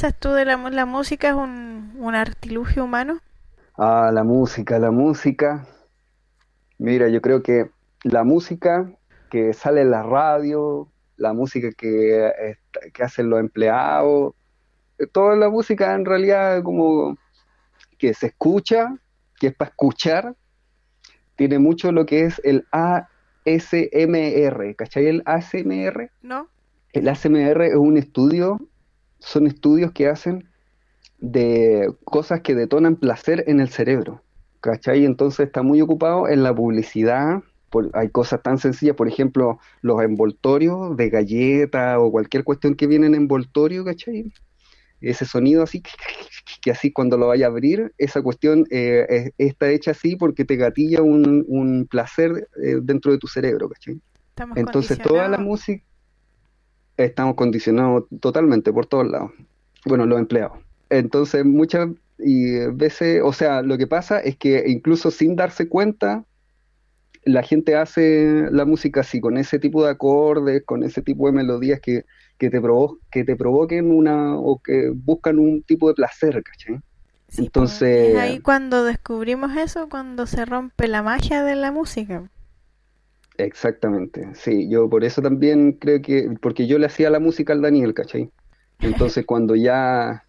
Piensas tú de la, la música? ¿Es un, un artilugio humano? Ah, la música, la música. Mira, yo creo que la música que sale en la radio, la música que, que hacen los empleados, eh, toda la música en realidad como que se escucha, que es para escuchar, tiene mucho lo que es el ASMR, ¿cachai? El ASMR. ¿No? El ASMR es un estudio, son estudios que hacen de cosas que detonan placer en el cerebro, ¿cachai? Entonces está muy ocupado en la publicidad, por- hay cosas tan sencillas, por ejemplo, los envoltorios de galleta o cualquier cuestión que viene en envoltorio, ¿cachai? Ese sonido así, que así cuando lo vaya a abrir, esa cuestión eh, es- está hecha así porque te gatilla un, un placer eh, dentro de tu cerebro, ¿cachai? Estamos Entonces toda la música estamos condicionados totalmente por todos lados. Bueno, los empleados. Entonces muchas y veces, o sea, lo que pasa es que incluso sin darse cuenta, la gente hace la música así, con ese tipo de acordes, con ese tipo de melodías que, que te provo- que te provoquen una, o que buscan un tipo de placer, ¿cachai? Sí, Entonces- pues, es ahí cuando descubrimos eso, cuando se rompe la magia de la música. Exactamente, sí, yo por eso también creo que, porque yo le hacía la música al Daniel, ¿cachai? Entonces cuando ya,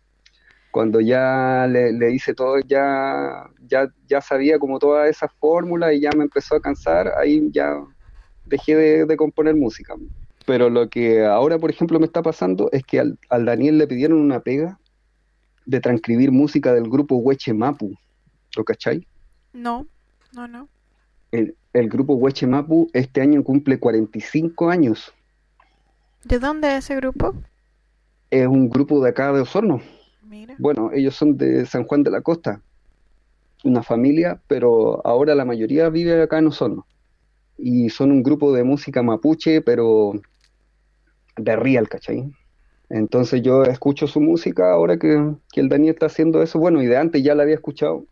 cuando ya le, le hice todo, ya, ya, ya sabía como toda esa fórmula y ya me empezó a cansar, ahí ya dejé de, de componer música. Pero lo que ahora, por ejemplo, me está pasando es que al, al Daniel le pidieron una pega de transcribir música del grupo Hueche Mapu, ¿lo cachai? No, no, no. El, el grupo Hueche Mapu este año cumple 45 años. ¿De dónde es ese grupo? Es un grupo de acá de Osorno. Mira. Bueno, ellos son de San Juan de la Costa, una familia, pero ahora la mayoría vive acá en Osorno. Y son un grupo de música mapuche, pero de real, ¿cachai? Entonces yo escucho su música ahora que, que el Daniel está haciendo eso, bueno, y de antes ya la había escuchado.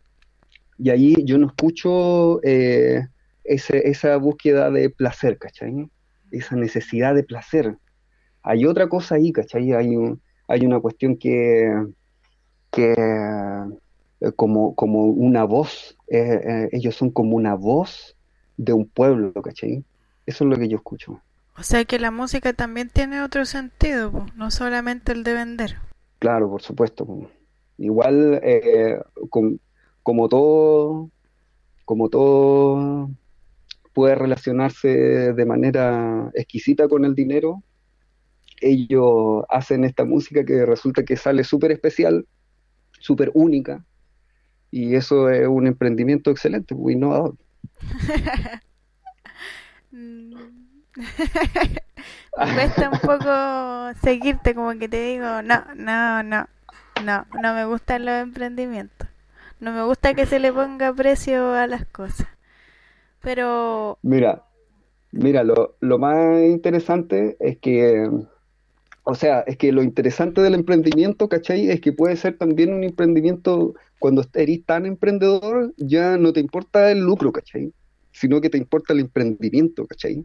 Y ahí yo no escucho eh, ese- esa búsqueda de placer, ¿cachai? Esa necesidad de placer. Hay otra cosa ahí, ¿cachai? Hay un- hay una cuestión que, que eh, como, como una voz, eh, eh, ellos son como una voz de un pueblo, ¿cachai? Eso es lo que yo escucho. O sea que la música también tiene otro sentido, po, no solamente el de vender. Claro, por supuesto. po. Igual, eh, con- como todo, como todo puede relacionarse de manera exquisita con el dinero, ellos hacen esta música que resulta que sale súper especial, súper única, y eso es un emprendimiento excelente, muy innovador. Me cuesta un poco seguirte, como que te digo, no, no, no, no, no me gustan los emprendimientos. No me gusta que se le ponga precio a las cosas. Pero, Mira, mira, lo, lo más interesante es que, o sea, es que lo interesante del emprendimiento, ¿cachai? Es que puede ser también un emprendimiento, cuando eres tan emprendedor, ya no te importa el lucro, ¿cachai? Sino que te importa el emprendimiento, ¿cachai?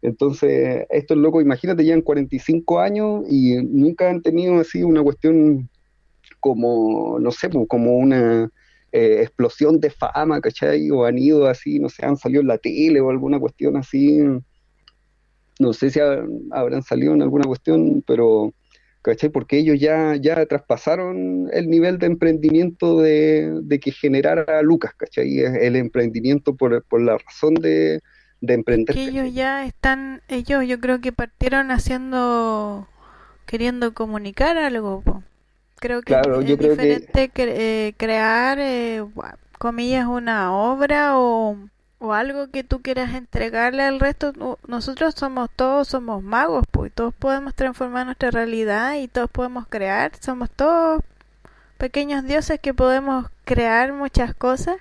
Entonces, estos locos, imagínate, llevan 45 años y nunca han tenido así una cuestión como, no sé, pues, como una eh, explosión de fama, ¿cachai? O han ido así, no sé, han salido en la tele o alguna cuestión así. No sé si ha- habrán salido en alguna cuestión, pero, ¿cachai? Porque ellos ya, ya traspasaron el nivel de emprendimiento de, de que generara Lucas, ¿cachai? El emprendimiento por, por la razón de, de emprender, que ellos ya están, ellos yo creo que partieron haciendo, queriendo comunicar algo, po. Creo que Claro, es yo creo que- diferente cre- eh, crear, eh, comillas, una obra o, o algo que tú quieras entregarle al resto. Nosotros somos todos, somos magos, pues, todos podemos transformar nuestra realidad y todos podemos crear. Somos todos pequeños dioses que podemos crear muchas cosas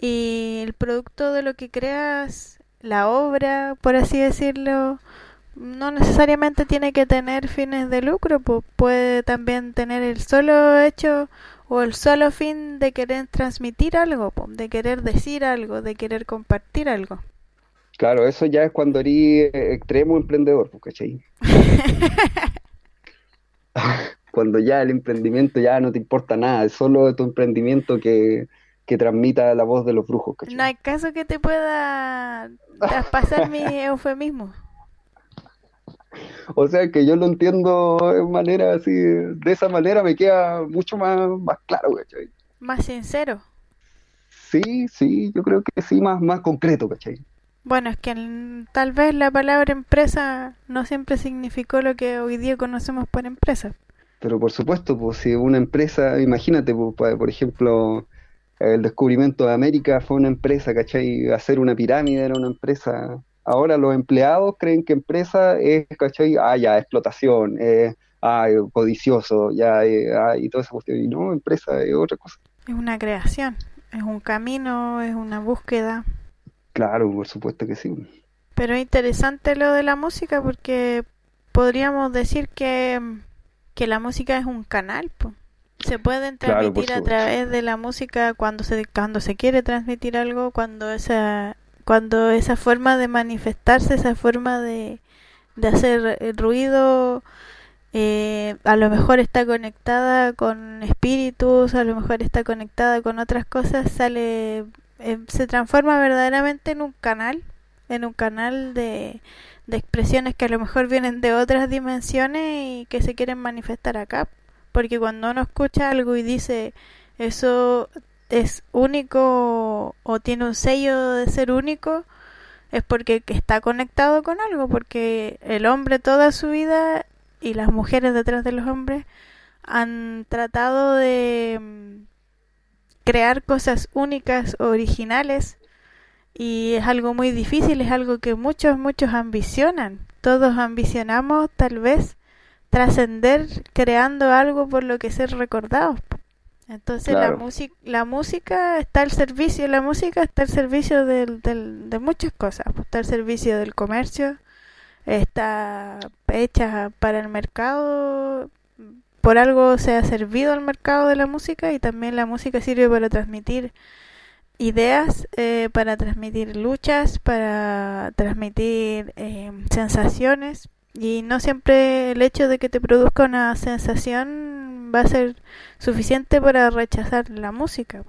y el producto de lo que creas, la obra, por así decirlo, no necesariamente tiene que tener fines de lucro, pues puede también tener el solo hecho o el solo fin de querer transmitir algo, de querer decir algo, de querer compartir algo. Claro, eso ya es cuando eres eh, extremo emprendedor, ¿cachai? Cuando ya el emprendimiento ya no te importa nada, es solo tu emprendimiento que, que transmita la voz de los brujos, ¿cachai? No hay caso que te pueda traspasar mi eufemismo. O sea que yo lo entiendo de manera así, de esa manera me queda mucho más, más claro, ¿cachai? Más sincero. Sí, sí, yo creo que sí, más, más concreto, ¿cachai? Bueno, es que el- tal vez la palabra empresa no siempre significó lo que hoy día conocemos por empresa. Pero por supuesto, pues si una empresa, imagínate, pues, por ejemplo, el descubrimiento de América fue una empresa, ¿cachai? Hacer una pirámide era una empresa. Ahora los empleados creen que empresa es, ¿cachai? Ah, ya, explotación, eh, ah, codicioso, ya, eh, ah, y toda esa cuestión. Y no, empresa es otra cosa. Es una creación, es un camino, es una búsqueda. Claro, por supuesto que sí. Pero es interesante lo de la música porque podríamos decir que, que la música es un canal, po. Se pueden Claro, transmitir a supuesto. través de la música cuando se cuando se quiere transmitir algo, cuando esa cuando esa forma de manifestarse, esa forma de, de hacer eh, ruido eh, a lo mejor está conectada con espíritus, a lo mejor está conectada con otras cosas, sale, eh, se transforma verdaderamente en un canal, en un canal de, de expresiones que a lo mejor vienen de otras dimensiones y que se quieren manifestar acá. Porque cuando uno escucha algo y dice eso es único o tiene un sello de ser único, es porque está conectado con algo, porque el hombre toda su vida y las mujeres detrás de los hombres han tratado de mm, crear cosas únicas, originales, y es algo muy difícil, es algo que muchos, muchos ambicionan. Todos ambicionamos tal vez trascender creando algo por lo que ser recordados. Entonces la, música la música está al servicio, la música está al servicio del, del, de muchas cosas, está al servicio del comercio, está hecha para el mercado, por algo se ha servido al mercado de la música y también la música sirve para transmitir ideas, eh, para transmitir luchas, para transmitir eh, sensaciones. Y no siempre el hecho de que te produzca una sensación va a ser suficiente para rechazar la música.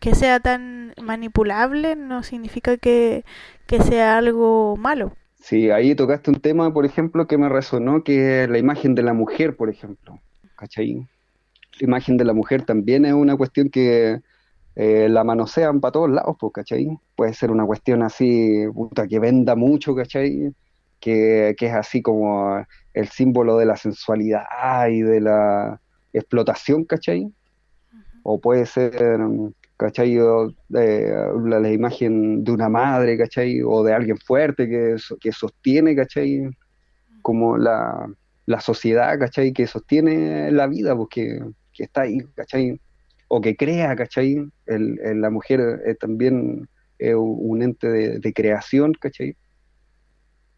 Que sea tan manipulable no significa que, que sea algo malo. Sí, ahí tocaste un tema, por ejemplo, que me resonó, que es la imagen de la mujer, por ejemplo. ¿Cachai? La imagen de la mujer también es una cuestión que eh, la manosean para todos lados, pues, ¿cachai? Puede ser una cuestión así, puta, que venda mucho, ¿cachai? Que, que es así como el símbolo de la sensualidad y de la explotación, ¿cachai? O puede ser, ¿cachai? la, la, imagen de una madre, ¿cachai? O de alguien fuerte que, que sostiene, ¿cachai? Como la, la sociedad, ¿cachai? Que sostiene la vida, porque pues, que está ahí, ¿cachai? o que crea, ¿cachai? El, la mujer es también es un ente de, creación, ¿cachai?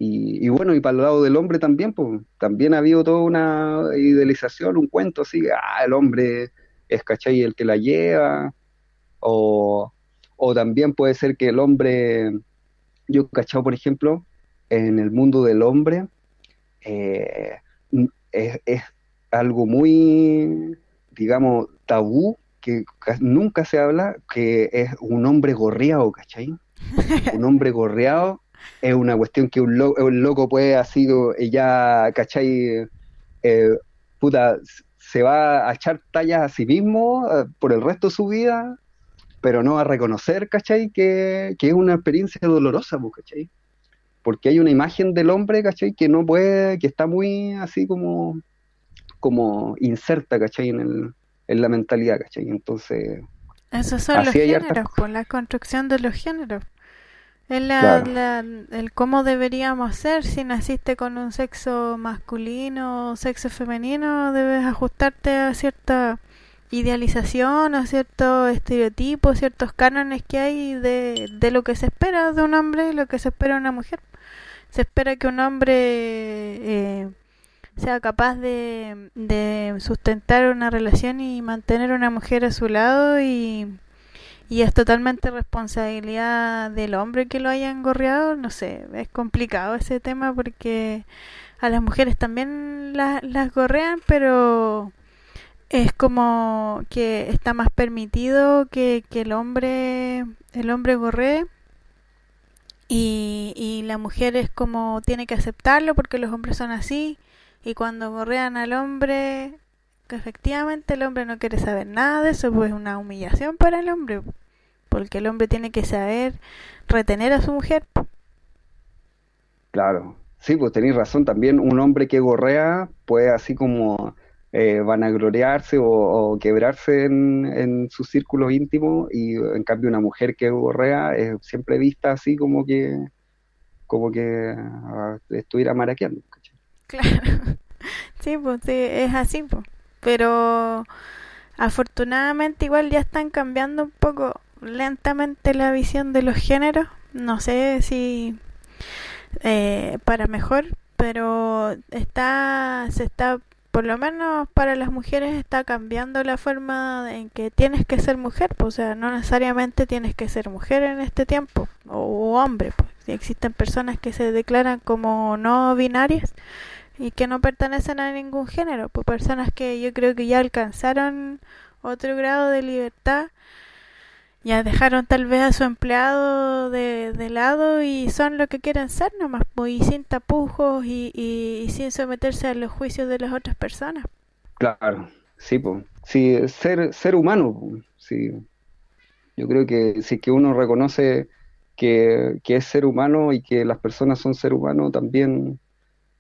Y, bueno, y para el lado del hombre también, pues, también ha habido toda una idealización, un cuento así, ah, el hombre es, ¿cachai? El que la lleva, o, o también puede ser que el hombre, yo, ¿cachai? Por ejemplo, en el mundo del hombre, eh, es, es algo muy, digamos, tabú que nunca se habla, que es un hombre gorreado, ¿cachai? un hombre gorreado es una cuestión que un, loco puede así, ya, ¿cachai? Eh, puta, se va a echar tallas a sí mismo eh, por el resto de su vida, pero no a reconocer, ¿cachai? Que, que es una experiencia dolorosa, pues, ¿cachai? Porque hay una imagen del hombre, ¿cachai? Que no puede, que está muy así como, como inserta, ¿cachai? En el, en la mentalidad, ¿cachai? Entonces... Esos son los géneros, por pues, la construcción de los géneros. Es la, el cómo deberíamos ser si naciste con un sexo masculino o sexo femenino, debes ajustarte a cierta idealización, a ciertos estereotipos, ciertos cánones que hay de, de lo que se espera de un hombre y lo que se espera de una mujer. Se espera que un hombre eh, sea capaz de, de sustentar una relación y mantener una mujer a su lado y, y es totalmente responsabilidad del hombre que lo haya engorreado, no sé, es complicado ese tema porque a las mujeres también las gorrean, pero es como que está más permitido que, que el hombre el hombre gorree y, y la mujer es como tiene que aceptarlo porque los hombres son así y cuando gorrean al hombre, que efectivamente el hombre no quiere saber nada de eso, pues es una humillación para el hombre, porque el hombre tiene que saber retener a su mujer. Claro, sí, pues tenéis razón, también un hombre que gorrea puede así como eh, vanagloriarse o, quebrarse en, en su círculo íntimo y en cambio una mujer que gorrea es siempre vista así como que como que ah, estuviera maraqueando. Claro. Sí, pues sí, es así, pues. Pero afortunadamente igual ya están cambiando un poco lentamente la visión de los géneros. No sé si eh, para mejor, pero está se está por lo menos para las mujeres está cambiando la forma en que tienes que ser mujer, pues, o sea, no necesariamente tienes que ser mujer en este tiempo o, hombre, pues. Existen personas que se declaran como no binarias, y que no pertenecen a ningún género, pues personas que yo creo que ya alcanzaron otro grado de libertad, ya dejaron tal vez a su empleado de, de lado y son lo que quieren ser nomás, pues, y sin tapujos y, y, y sin someterse a los juicios de las otras personas. Claro, sí, pues. Sí, ser, ser humano, sí. Yo creo que si es que uno reconoce que, que es ser humano y que las personas son ser humano también,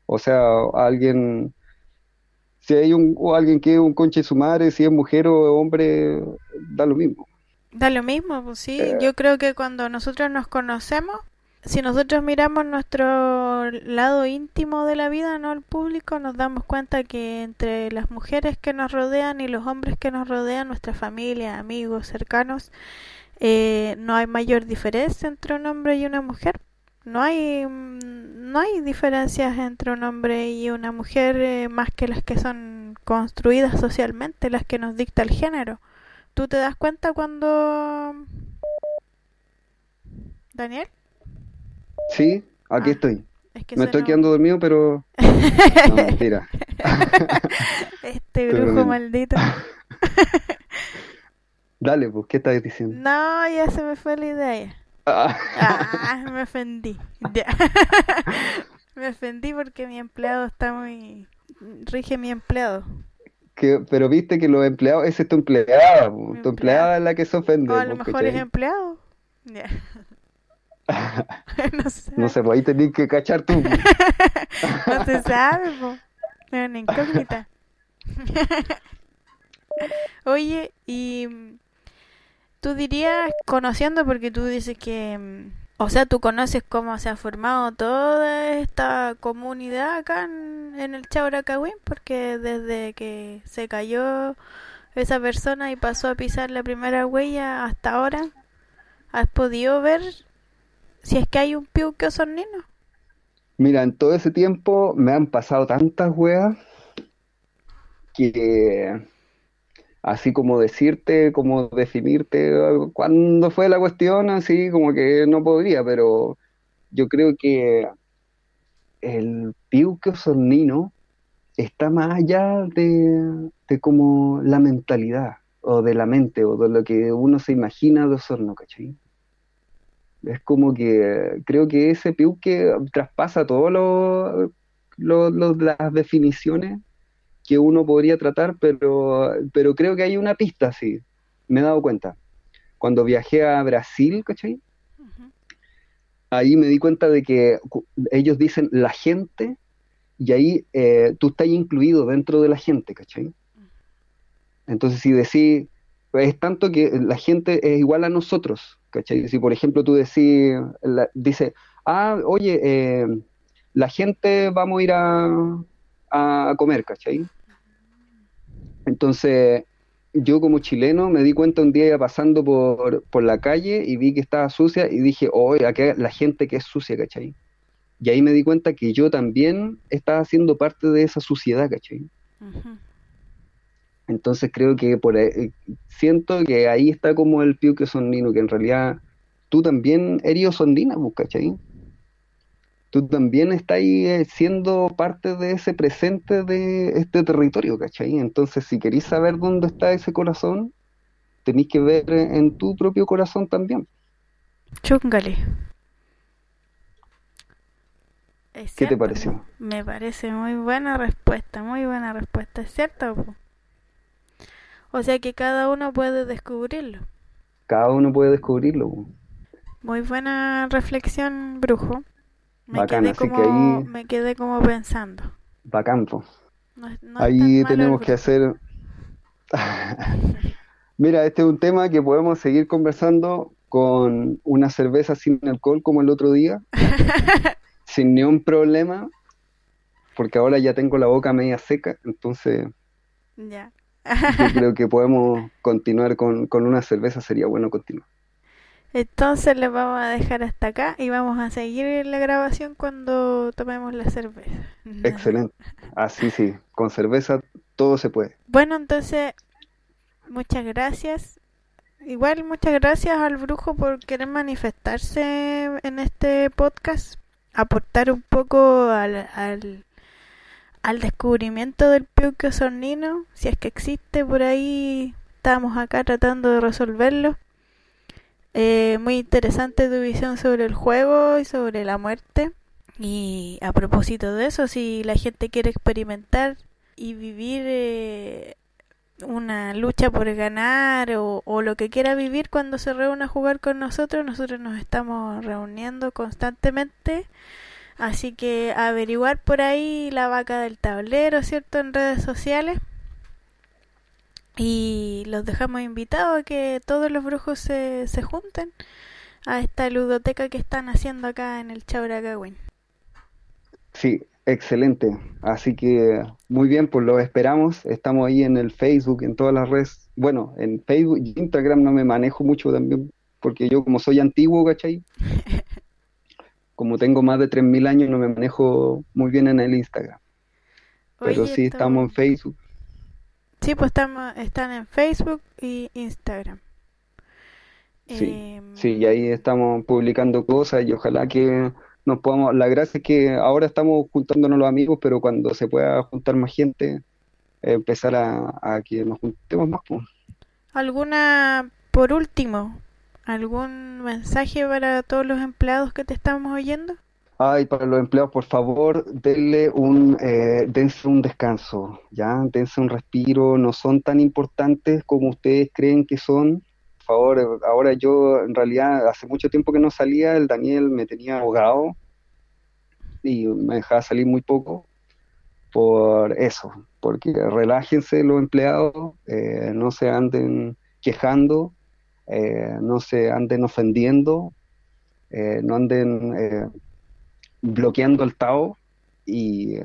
o sea, alguien, si hay un, o alguien que es un conche de su madre, si es mujer o hombre, da lo mismo. Da lo mismo, pues sí. Eh. Yo creo que cuando nosotros nos conocemos, si nosotros miramos nuestro lado íntimo de la vida, no el público, nos damos cuenta que entre las mujeres que nos rodean y los hombres que nos rodean, nuestra familia, amigos, cercanos, eh, no hay mayor diferencia entre un hombre y una mujer. No hay, mm, no hay diferencias entre un hombre y una mujer eh, más que las que son construidas socialmente, las que nos dicta el género. ¿Tú te das cuenta cuando... Daniel? Sí, aquí Ah, estoy. Es que Me estoy quedando dormido, pero... No, mentira. Este brujo maldito. Dale, pues, ¿qué estás diciendo? No, ya se me fue la idea. Ah, Ah, me ofendí. Ya. Me ofendí porque mi empleado está muy... Rige mi empleado. Que, pero viste que los empleados, esa es tu empleada, tu empleada es la que se ofende, O a lo mejor es ¿cachai? empleado. Ya. no sé. No sé, pues ahí tenés que cachar tú. No se sabe, po. Es una incógnita. Oye, y mm, tú dirías, conociendo, porque tú dices que, mm, o sea, tú conoces cómo se ha formado toda esta comunidad acá en, el Chauracagüín, porque desde que se cayó esa persona y pasó a pisar la primera huella hasta ahora, ¿has podido ver si es que hay un piuque osornino? Mira, en todo ese tiempo me han pasado tantas weas que así como decirte, como definirte cuándo fue la cuestión, así como que no podría, pero yo creo que el piuque osornino está más allá de, como la mentalidad o de la mente o de lo que uno se imagina de Osorno, ¿cachai? Es como que creo que ese piuque traspasa todas lo- las definiciones que uno podría tratar, pero, pero creo que hay una pista, sí. Me he dado cuenta. Cuando viajé a Brasil, ¿cachai? Ahí me di cuenta de que ellos dicen la gente y ahí eh, tú estás incluido dentro de la gente, ¿cachai? Entonces si decís, es tanto que la gente es igual a nosotros, ¿cachai? Si por ejemplo tú decís, la- dice, ah, oye, eh, la gente vamos a ir a, a comer, ¿cachai? Entonces yo como chileno me di cuenta un día iba pasando por, por la calle y vi que estaba sucia y dije, oye, acá la gente que es sucia, ¿cachai? Y ahí me di cuenta que yo también estaba siendo parte de esa suciedad, ¿cachai? Entonces creo que por ahí- eh, siento que ahí está como el piuque sondino, que en realidad tú también eres osondina, pues, ¿cachai? Tú también estás ahí eh, siendo parte de ese presente de este territorio, ¿cachai? Entonces si queréis saber dónde está ese corazón, tenéis que ver en tu propio corazón también. Chúngale. Es ¿Qué te pareció? Me parece muy buena respuesta, muy buena respuesta, ¿es cierto? po? O sea que cada uno puede descubrirlo. Cada uno puede descubrirlo. Muy buena reflexión, brujo. Me Bacán, quedé así que como, ahí- me quedé como pensando. Bacán, po. No es- no es Ahí tenemos que hacer... Mira, este es un tema que podemos seguir conversando con una cerveza sin alcohol como el otro día, sin ni un problema, porque ahora ya tengo la boca media seca, entonces Ya. yo creo que podemos continuar con, con una cerveza, sería bueno continuar. Entonces le vamos a dejar hasta acá y vamos a seguir la grabación cuando tomemos la cerveza. Excelente. Así sí, con cerveza todo se puede. Bueno, entonces, muchas gracias. Igual muchas gracias al brujo por querer manifestarse en este podcast, aportar un poco al, al, al descubrimiento del Peuque Osornino, si es que existe por ahí, estamos acá tratando de resolverlo. Eh, muy interesante tu visión sobre el juego y sobre la muerte. Y a propósito de eso, si la gente quiere experimentar y vivir eh, una lucha por ganar o, o, lo que quiera vivir cuando se reúna a jugar con nosotros, nosotros nos estamos reuniendo constantemente. Así que averiguar por ahí la vaca del tablero, ¿cierto? En redes sociales. Y los dejamos invitados a que todos los brujos se, se junten a esta ludoteca que están haciendo acá en el Chauracagüín. Sí, excelente. Así que muy bien, pues lo esperamos. Estamos ahí en el Facebook, en todas las redes. Bueno, en Facebook y Instagram no me manejo mucho también, porque yo como soy antiguo, ¿cachai? como tengo más de 3.000 años, no me manejo muy bien en el Instagram. Pero Oye, sí estamos en Facebook. Sí, pues estamos, están en Facebook y Instagram. Sí, Em, Sí, y ahí estamos publicando cosas y ojalá que nos podamos... La gracia es que ahora estamos juntándonos los amigos, pero cuando se pueda juntar más gente, empezar a, a que nos juntemos más. pues. ¿Alguna, por último, algún mensaje para todos los empleados que te estamos oyendo? Ay, para los empleados, por favor, denle un, eh, dense un descanso, ¿ya? Dense un respiro, no son tan importantes como ustedes creen que son. Por favor, ahora yo en realidad hace mucho tiempo que no salía, el Daniel me tenía ahogado y me dejaba salir muy poco por eso, porque relájense los empleados, eh, no se anden quejando, eh, no se anden ofendiendo, no anden... bloqueando el Tao y,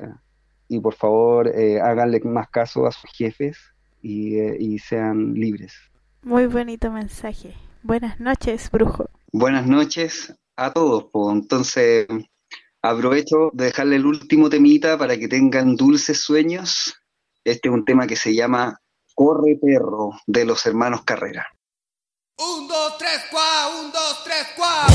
y por favor eh, háganle más caso a sus jefes y, eh, y sean libres. Muy bonito mensaje. Buenas noches, brujo. Buenas noches a todos. pues, entonces aprovecho de dejarle el último temita para que tengan dulces sueños. Este es un tema que se llama Corre perro de los hermanos Carrera. Un, dos, tres, cuá, un, dos, tres, cuá.